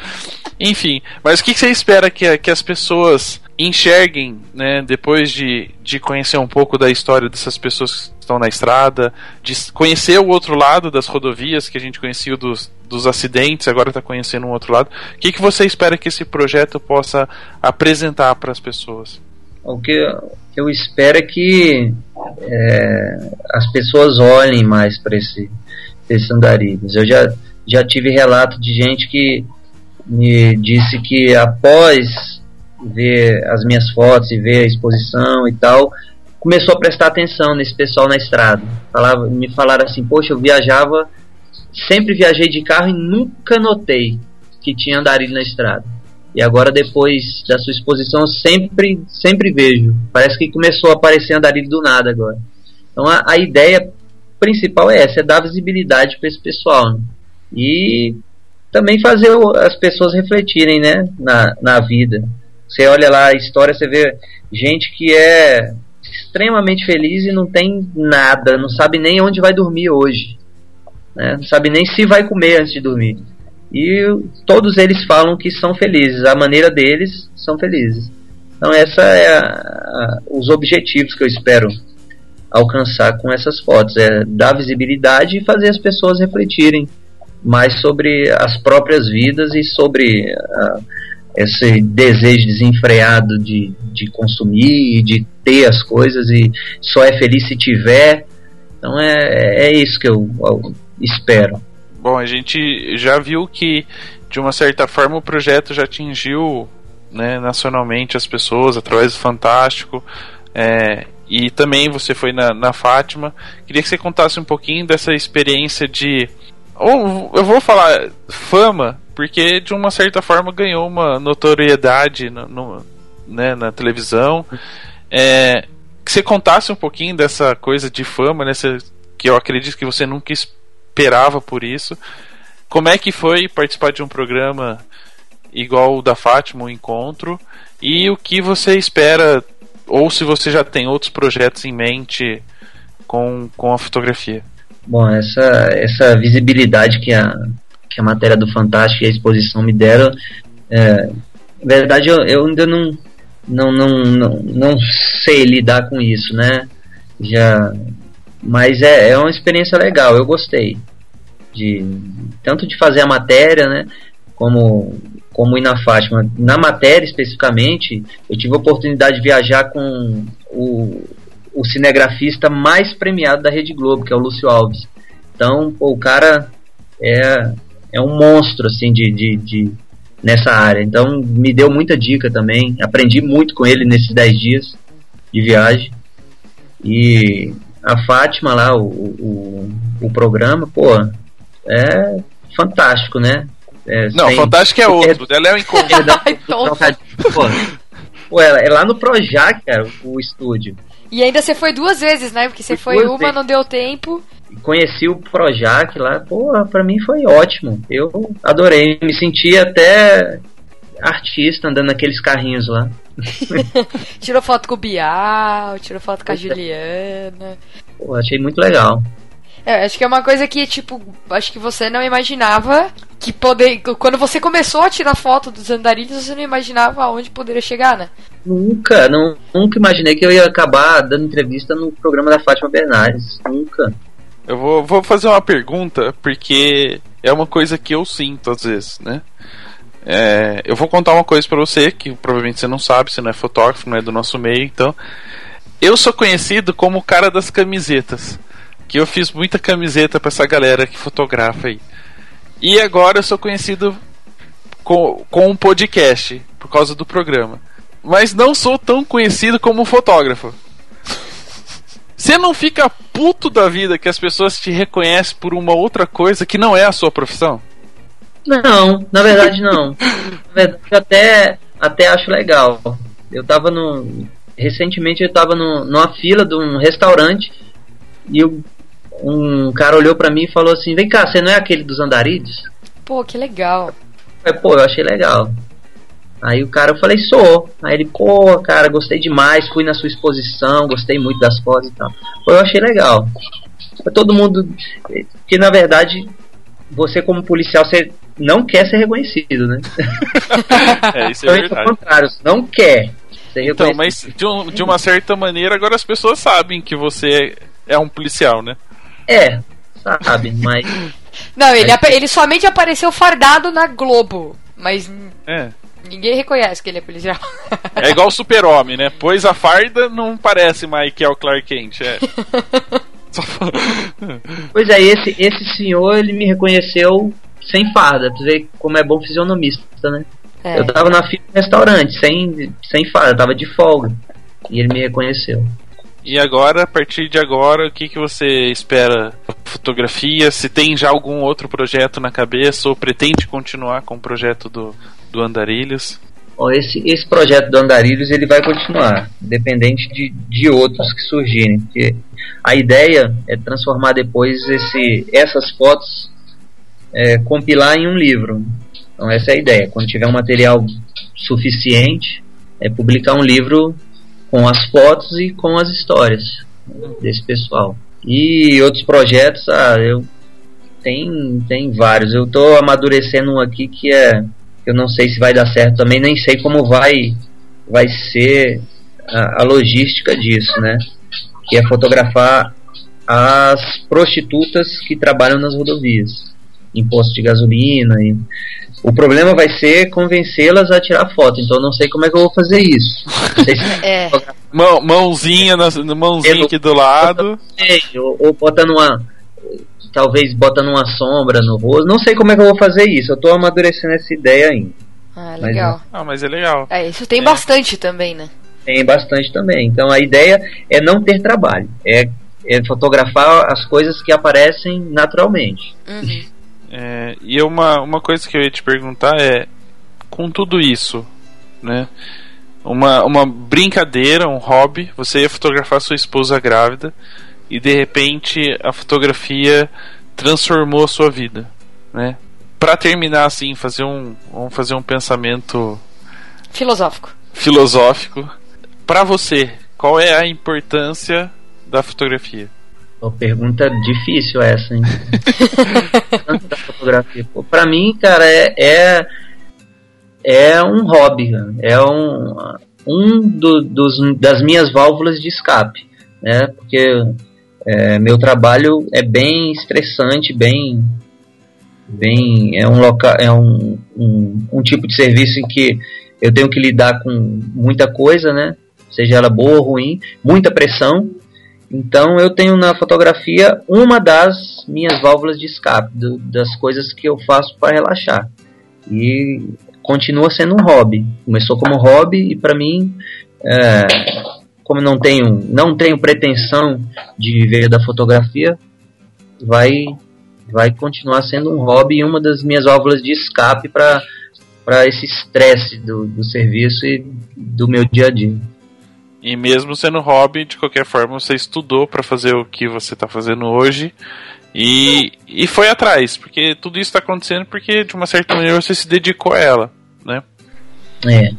Enfim, mas o que, que você espera que, que as pessoas enxerguem, né, depois de, de conhecer um pouco da história dessas pessoas que estão na estrada, de conhecer o outro lado das rodovias que a gente conhecia dos, dos acidentes, agora está conhecendo um outro lado. O que, que você espera que esse projeto possa apresentar para as pessoas? O que eu espero é que é, as pessoas olhem mais para esse, esses andarilhos. Eu já, já tive relato de gente que me disse que após ver as minhas fotos e ver a exposição e tal, começou a prestar atenção nesse pessoal na estrada. Falava, me falaram assim, poxa, eu viajava sempre viajei de carro e nunca notei que tinha andarilho na estrada. E agora, depois da sua exposição, eu sempre, sempre vejo. Parece que começou a aparecer andarilho do nada agora. Então, a, a ideia principal é essa: é dar visibilidade para esse pessoal. Né? E também fazer as pessoas refletirem né, na, na vida. Você olha lá a história, você vê gente que é extremamente feliz e não tem nada, não sabe nem onde vai dormir hoje, né? não sabe nem se vai comer antes de dormir. E todos eles falam que são felizes, a maneira deles são felizes. Então essa é a, a, os objetivos que eu espero alcançar com essas fotos, é dar visibilidade e fazer as pessoas refletirem mais sobre as próprias vidas e sobre uh, esse desejo desenfreado de, de consumir e de ter as coisas e só é feliz se tiver. Então é, é isso que eu, eu espero. Bom, a gente já viu que de uma certa forma o projeto já atingiu né, nacionalmente as pessoas através do Fantástico. É, e também você foi na, na Fátima. Queria que você contasse um pouquinho dessa experiência de. Ou eu vou falar fama, porque de uma certa forma ganhou uma notoriedade no, no né, na televisão. É, que você contasse um pouquinho dessa coisa de fama, né, que eu acredito que você nunca esperava por isso. Como é que foi participar de um programa igual o da Fátima, o Encontro? E o que você espera, ou se você já tem outros projetos em mente com, com a fotografia? Bom, essa, essa visibilidade que a, que a matéria do Fantástico e a exposição me deram. É, na verdade, eu, eu ainda não, não, não, não, não sei lidar com isso, né? Já, mas é, é uma experiência legal, eu gostei. De, tanto de fazer a matéria, né? Como, como ir na Fátima. Na matéria, especificamente, eu tive a oportunidade de viajar com o, o cinegrafista mais premiado da Rede Globo, que é o Lúcio Alves. Então, pô, o cara é é um monstro assim de, de, de, nessa área. Então me deu muita dica também. Aprendi muito com ele nesses 10 dias de viagem. E a Fátima lá, o, o, o programa, pô, é fantástico, né? É, Não, fantástico é outro. Ela é um [LAUGHS] encontro. [LAUGHS] pô, pô, é lá no Projac, cara, o estúdio. E ainda você foi duas vezes, né? Porque você foi uma, vezes. não deu tempo conheci o Projac lá, pô, pra mim foi ótimo. Eu adorei, me senti até artista andando naqueles carrinhos lá. [LAUGHS] tirou foto com o Bial, tirou foto com a Juliana. Pô, achei muito legal. É, acho que é uma coisa que, tipo, acho que você não imaginava que poder. Quando você começou a tirar foto dos andarilhos, você não imaginava aonde poderia chegar, né? Nunca, não, nunca imaginei que eu ia acabar dando entrevista no programa da Fátima Bernardes. Nunca. Eu vou, vou fazer uma pergunta, porque é uma coisa que eu sinto às vezes, né? É, eu vou contar uma coisa para você que provavelmente você não sabe, você não é fotógrafo, não é do nosso meio, então. Eu sou conhecido como o cara das camisetas. Que eu fiz muita camiseta para essa galera que fotografa aí. E agora eu sou conhecido com, com um podcast, por causa do programa. Mas não sou tão conhecido como fotógrafo. Você não fica puto da vida que as pessoas te reconhecem por uma outra coisa que não é a sua profissão? Não, na verdade não. [LAUGHS] na verdade, até, até acho legal. Eu tava no. Recentemente eu tava no, numa fila de um restaurante e eu, um cara olhou para mim e falou assim: Vem cá, você não é aquele dos andarilhos? Pô, que legal. É, pô, eu achei legal. Aí o cara, eu falei, sou. Aí ele, pô, cara, gostei demais, fui na sua exposição, gostei muito das fotos e tal. Pô, eu achei legal. Todo mundo. Que na verdade, você como policial, você não quer ser reconhecido, né? [LAUGHS] é, isso é então, verdade. contrário, não quer. Ser então, mas de, um, de uma certa maneira, agora as pessoas sabem que você é um policial, né? É, sabe, mas. [LAUGHS] Não, ele, ele somente apareceu fardado na Globo, mas. É. Ninguém reconhece que ele é policial. É igual o super-homem, né? Pois a farda não parece mais que é o Clark Kent. É. [LAUGHS] [LAUGHS] pois é, esse, esse senhor ele me reconheceu sem farda, pra ver como é bom fisionomista, né? É. Eu tava na fila do restaurante, sem, sem farda, tava de folga. E ele me reconheceu. E agora, a partir de agora, o que, que você espera fotografia, se tem já algum outro projeto na cabeça ou pretende continuar com o projeto do, do Andarilhos. Bom, esse, esse projeto do Andarilhos ele vai continuar, independente de, de outros que surgirem. Porque a ideia é transformar depois esse, essas fotos, é, compilar em um livro. Então essa é a ideia. Quando tiver um material suficiente, é publicar um livro com as fotos e com as histórias desse pessoal. E outros projetos, ah, eu tem tem vários. Eu estou amadurecendo um aqui que é eu não sei se vai dar certo também, nem sei como vai vai ser a, a logística disso, né? Que é fotografar as prostitutas que trabalham nas rodovias, em postos de gasolina. E... O problema vai ser convencê-las a tirar foto, então não sei como é que eu vou fazer isso. Se [LAUGHS] é. Mão, mãozinha, na, mãozinha aqui do lado. [LAUGHS] Ou, ou botando uma. Talvez botando uma sombra no rosto. Não sei como é que eu vou fazer isso. Eu tô amadurecendo essa ideia ainda. Ah, legal. Ah, mas é legal. É, isso tem É. bastante também, né? Tem bastante também. Então a ideia é não ter trabalho. É, é fotografar as coisas que aparecem naturalmente. Uhum. É, e uma, uma coisa que eu ia te perguntar é, com tudo isso, né? Uma, uma brincadeira, um hobby, você ia fotografar sua esposa grávida e de repente a fotografia transformou a sua vida, né? Para terminar assim, fazer um, vamos fazer um pensamento Filosófico. filosófico. Para você, qual é a importância da fotografia? Uma pergunta difícil essa, hein? Tanto da fotografia. Pô, pra mim, cara, é, é, é um hobby, cara. é um, um do- dos, das minhas válvulas de escape, né? Porque é, meu trabalho é bem estressante, bem, bem é um local, é um, um, um tipo de serviço em que eu tenho que lidar com muita coisa, né? Seja ela boa ou ruim, muita pressão. Então eu tenho na fotografia uma das minhas válvulas de escape, do- das coisas que eu faço para relaxar. E continua sendo um hobby. Começou como hobby e para mim, é, como não tenho, não tenho pretensão de viver da fotografia, vai, vai continuar sendo um hobby e uma das minhas válvulas de escape para para esse estresse do, do serviço e do meu dia a dia. E mesmo sendo hobby, de qualquer forma, você estudou para fazer o que você está fazendo hoje e, e foi atrás, porque tudo isso está acontecendo porque de uma certa maneira você se dedicou a ela, né? É.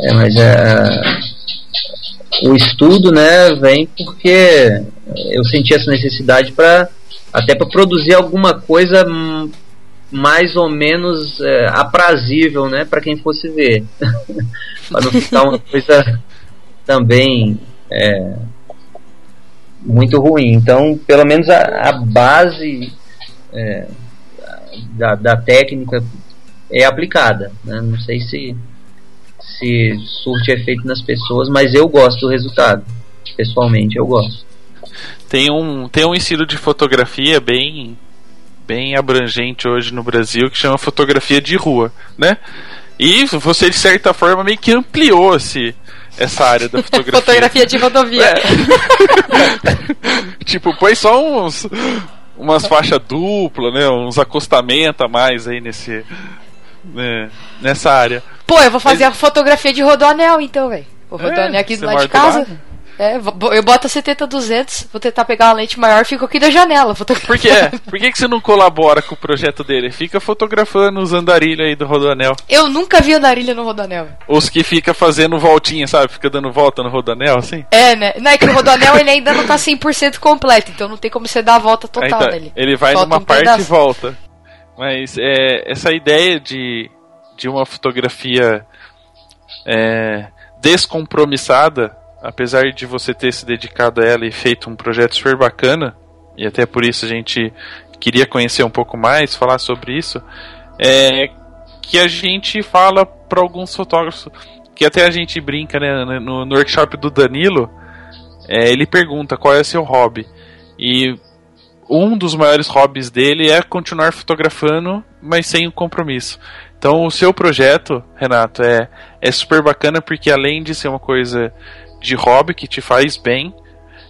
É, mas é, o estudo, né, vem porque eu senti essa necessidade para até para produzir alguma coisa mais ou menos é, aprazível, né, para quem fosse ver, [LAUGHS] para não ficar uma coisa também é, muito ruim. Então, pelo menos a, a base é, da, da técnica é aplicada. Né? Não sei se se surte efeito nas pessoas, mas eu gosto do resultado. Pessoalmente, eu gosto. Tem um, tem um estilo de fotografia bem bem abrangente hoje no Brasil que chama fotografia de rua, né? E você de certa forma meio que ampliou esse, essa área da [LAUGHS] fotografia. Fotografia de rodovia. É. [LAUGHS] tipo, põe só uns umas faixas duplas, né? Uns acostamentos a mais aí nesse né, nessa área. Pô, eu vou fazer a fotografia de rodoanel então, velho. O rodoanel aqui você do lado de casa. lado? É, eu boto a 70-200, vou tentar pegar uma lente maior, fico aqui da janela. Por quê? [LAUGHS] Por que, que você não colabora com o projeto dele? Fica fotografando os andarilhos aí do Rodoanel. Eu nunca vi andarilha no rodoanel. Os que fica fazendo voltinha, sabe? Fica dando volta no Rodoanel, assim. É, né? Não é que o rodoanel ele ainda não tá 100% completo, então não tem como você dar a volta total tá, nele. ele vai Falta numa um parte pedaço. e volta. Mas é, essa ideia de, de uma fotografia é, descompromissada, apesar de você ter se dedicado a ela e feito um projeto super bacana, e até por isso a gente queria conhecer um pouco mais, falar sobre isso, é que a gente fala para alguns fotógrafos, que até a gente brinca né, no, no workshop do Danilo, é, ele pergunta qual é o seu hobby. E um dos maiores hobbies dele é continuar fotografando, mas sem um compromisso. Então, o seu projeto, Renato, é, é super bacana porque além de ser uma coisa de hobby que te faz bem,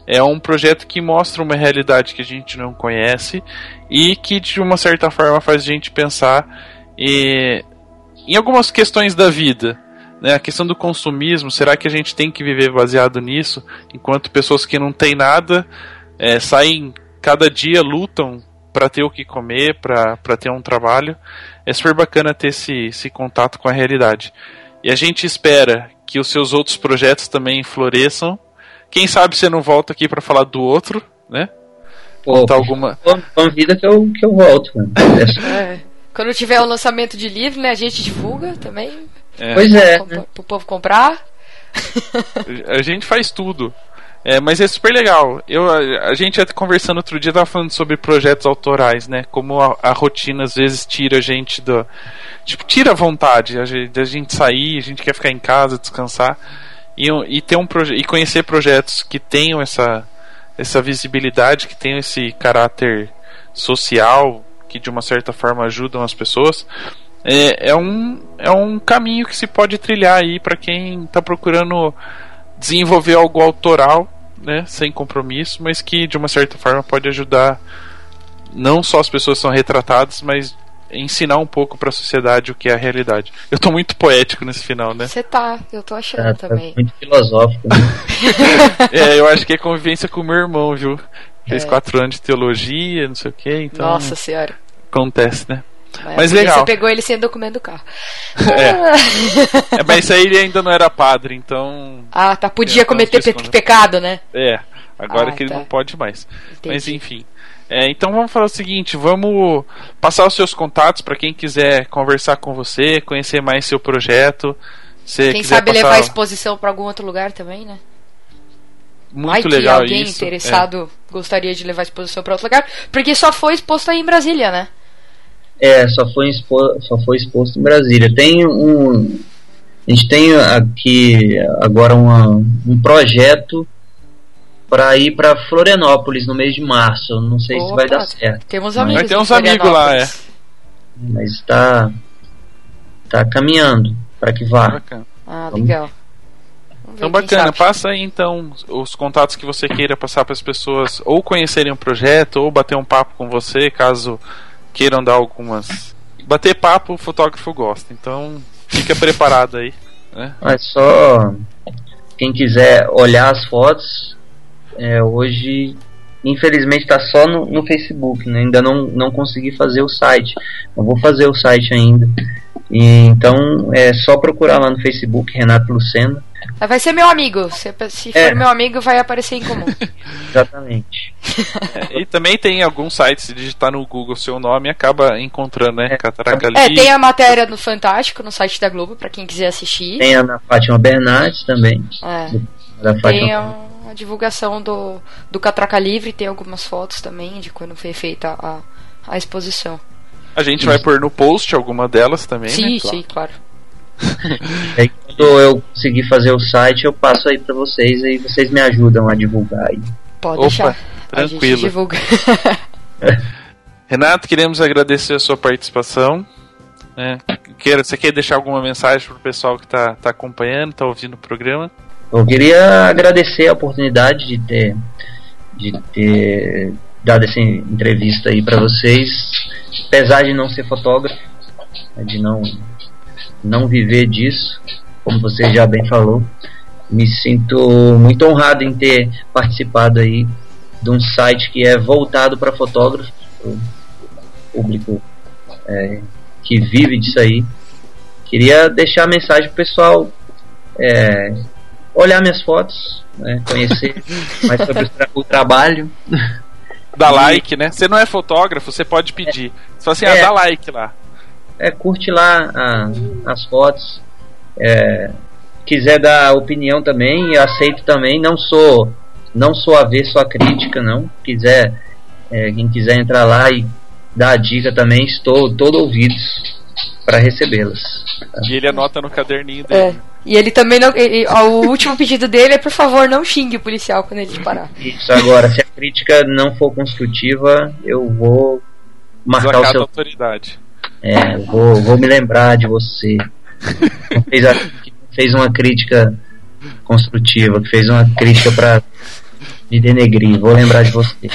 É um projeto que mostra uma realidade que a gente não conhece e que de uma certa forma faz a gente pensar e, em algumas questões da vida. Né? A questão do consumismo, será que a gente tem que viver baseado nisso? Enquanto pessoas que não têm nada é, saem cada dia, lutam para ter o que comer, para ter um trabalho. É super bacana ter esse, esse contato com a realidade. E a gente espera que os seus outros projetos também floresçam. Quem sabe você não volta aqui para falar do outro, né? Contar alguma. Convida que eu, que eu volto. É. Quando tiver o lançamento de livro, né, a gente divulga também. É. Pois é. Para o povo comprar. A gente faz tudo. É, mas é super legal. Eu, a, a gente conversando outro dia tava falando sobre projetos autorais, né? Como a, a rotina às vezes tira a gente do. Tipo, tira a vontade da gente sair, a gente quer ficar em casa, descansar. E, e ter um e conhecer projetos que tenham essa, essa visibilidade, que tenham esse caráter social, que de uma certa forma ajudam as pessoas. É, é, um, é um caminho que se pode trilhar aí para quem está procurando desenvolver algo autoral né, sem compromisso, mas que de uma certa forma pode ajudar não só as pessoas que são retratadas, mas ensinar um pouco para a sociedade o que é a realidade. Eu tô muito poético nesse final, né? Você tá, eu tô achando tá, também. Muito filosófico. Né? [LAUGHS] é, eu acho que é convivência com meu irmão, viu? Fez é. quatro anos de teologia, não sei o que, então. Nossa senhora. Acontece, né? Mas, mas legal. Você pegou ele sem documento do carro. É. [LAUGHS] é. Mas isso aí ele ainda não era padre, então. Ah, tá. Podia cometer pe pecado, né? É. Agora ah, que tá. ele não pode mais. Entendi. Mas enfim. É, então vamos falar o seguinte, vamos passar os seus contatos para quem quiser conversar com você, conhecer mais seu projeto. quem sabe passar... levar a exposição para algum outro lugar também, né? Muito Ai, legal que alguém isso. interessado é. gostaria de levar a exposição para outro lugar, porque só foi exposto aí em Brasília, né? É, só foi, expo, só foi exposto em Brasília. Tem um. A gente tem aqui agora uma, um projeto para ir para Florianópolis no mês de março. Não sei Opa, se vai dar certo. Temos amigos. Vai ter uns amigos lá, é. Mas está tá caminhando para que vá. Bacana. Ah, legal. Então bacana, passa aí então os contatos que você queira passar para as pessoas ou conhecerem o projeto ou bater um papo com você, caso queiram dar algumas. Bater papo, o fotógrafo gosta, então fica preparado aí. Né? Mas só quem quiser olhar as fotos, é, hoje infelizmente está só no, no Facebook, né? ainda não, não consegui fazer o site. Eu vou fazer o site ainda. E, então é só procurar lá no Facebook Renato Lucena Vai ser meu amigo. Se, se é. for meu amigo, vai aparecer em comum. [LAUGHS] Exatamente. É, e também tem alguns sites, se digitar no Google seu nome, acaba encontrando, né? É. Cataraca É, tem a matéria no Fantástico, no site da Globo, para quem quiser assistir. Tem a Ana Fátima Bernardes também. É. Da tem a, a, divulgação do, do Catraca Livre, tem algumas fotos também de quando foi feita a, a exposição. A gente vai pôr no post alguma delas também, sim, né? Sim, claro. [LAUGHS] aí quando eu conseguir fazer o site, eu passo aí para vocês e vocês me ajudam a divulgar aí. Pode Opa, deixar. Tranquilo. divulga. [LAUGHS] Renato, queremos agradecer a sua participação. É, queira, você quer deixar alguma mensagem para o pessoal que está tá acompanhando, está ouvindo o programa? Eu queria agradecer a oportunidade de ter, de ter dado essa entrevista aí para vocês, apesar de não ser fotógrafo, de não não viver disso, como você já bem falou. Me sinto muito honrado em ter participado aí de um site que é voltado para fotógrafos, público é, que vive disso aí. Queria deixar a mensagem pro pessoal é, olhar minhas fotos, né, conhecer [LAUGHS] mais sobre o, tra o trabalho. Dá like, né? Você não é fotógrafo, você pode pedir. É, Só assim, ah, é, dá like lá é, curte lá a, as fotos. É, quiser dar opinião também, eu aceito também. Não sou não sou avesso à crítica, não. Quiser, é, quem quiser entrar lá e dar a dica também, estou todo ouvidos para recebê-las. E ele anota no caderninho dele. É. E ele também não. Ele, o último pedido dele é por favor não xingue o policial quando ele parar. Isso, agora, se a crítica não for construtiva, eu vou marcar o seu. autoridade. É, vou, vou me lembrar de você. fez, a, fez uma crítica construtiva, que fez uma crítica para Me denegri, vou lembrar de você. [LAUGHS]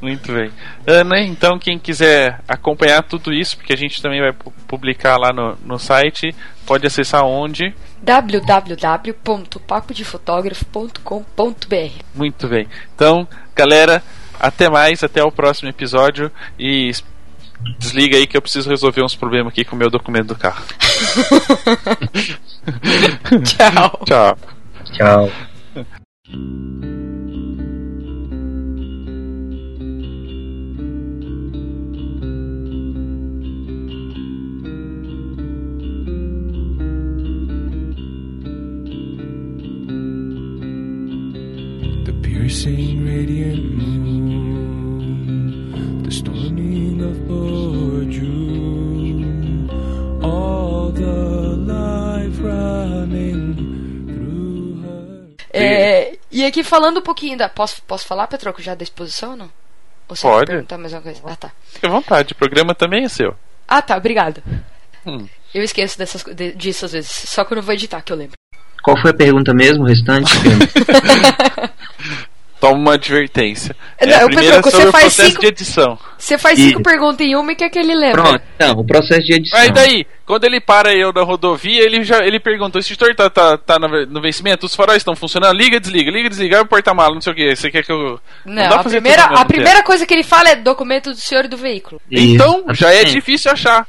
Muito bem. Ana, então quem quiser acompanhar tudo isso, porque a gente também vai publicar lá no, no site, pode acessar onde? www.papodefotógrafo.com.br Muito bem. Então, galera, até mais, até o próximo episódio e desliga aí que eu preciso resolver uns problemas aqui com o meu documento do carro. [LAUGHS] Tchau. Tchau. Tchau. The piercing radiant É, e aqui falando um pouquinho da. Posso, posso falar, Petroco, já da exposição ou não? Ou você Pode. quer perguntar mais uma coisa? Ah, tá. Fique à vontade, o programa também é seu. Ah, tá, obrigado. Hum. Eu esqueço dessas, de- disso às vezes, só quando eu vou editar que eu lembro. Qual foi a pergunta mesmo, o restante? [LAUGHS] Toma uma advertência. Não, É, a eu primeira Pedro, é sobre você o faz processo cinco- de edição. Você faz E- cinco perguntas em uma e quer que ele lembra. Pronto, então, o processo de edição. Aí daí, quando ele para eu na rodovia, ele já ele perguntou: esse extintor tá, tá, tá no, vencimento? Os faróis estão funcionando? Liga, desliga, liga, desliga, o porta-mala, não sei o que. Você quer que eu. Não, dá pra a fazer primeira, a primeira coisa que ele fala é documento do senhor e do veículo. tempo. Então, Isso, já é assim. difícil achar.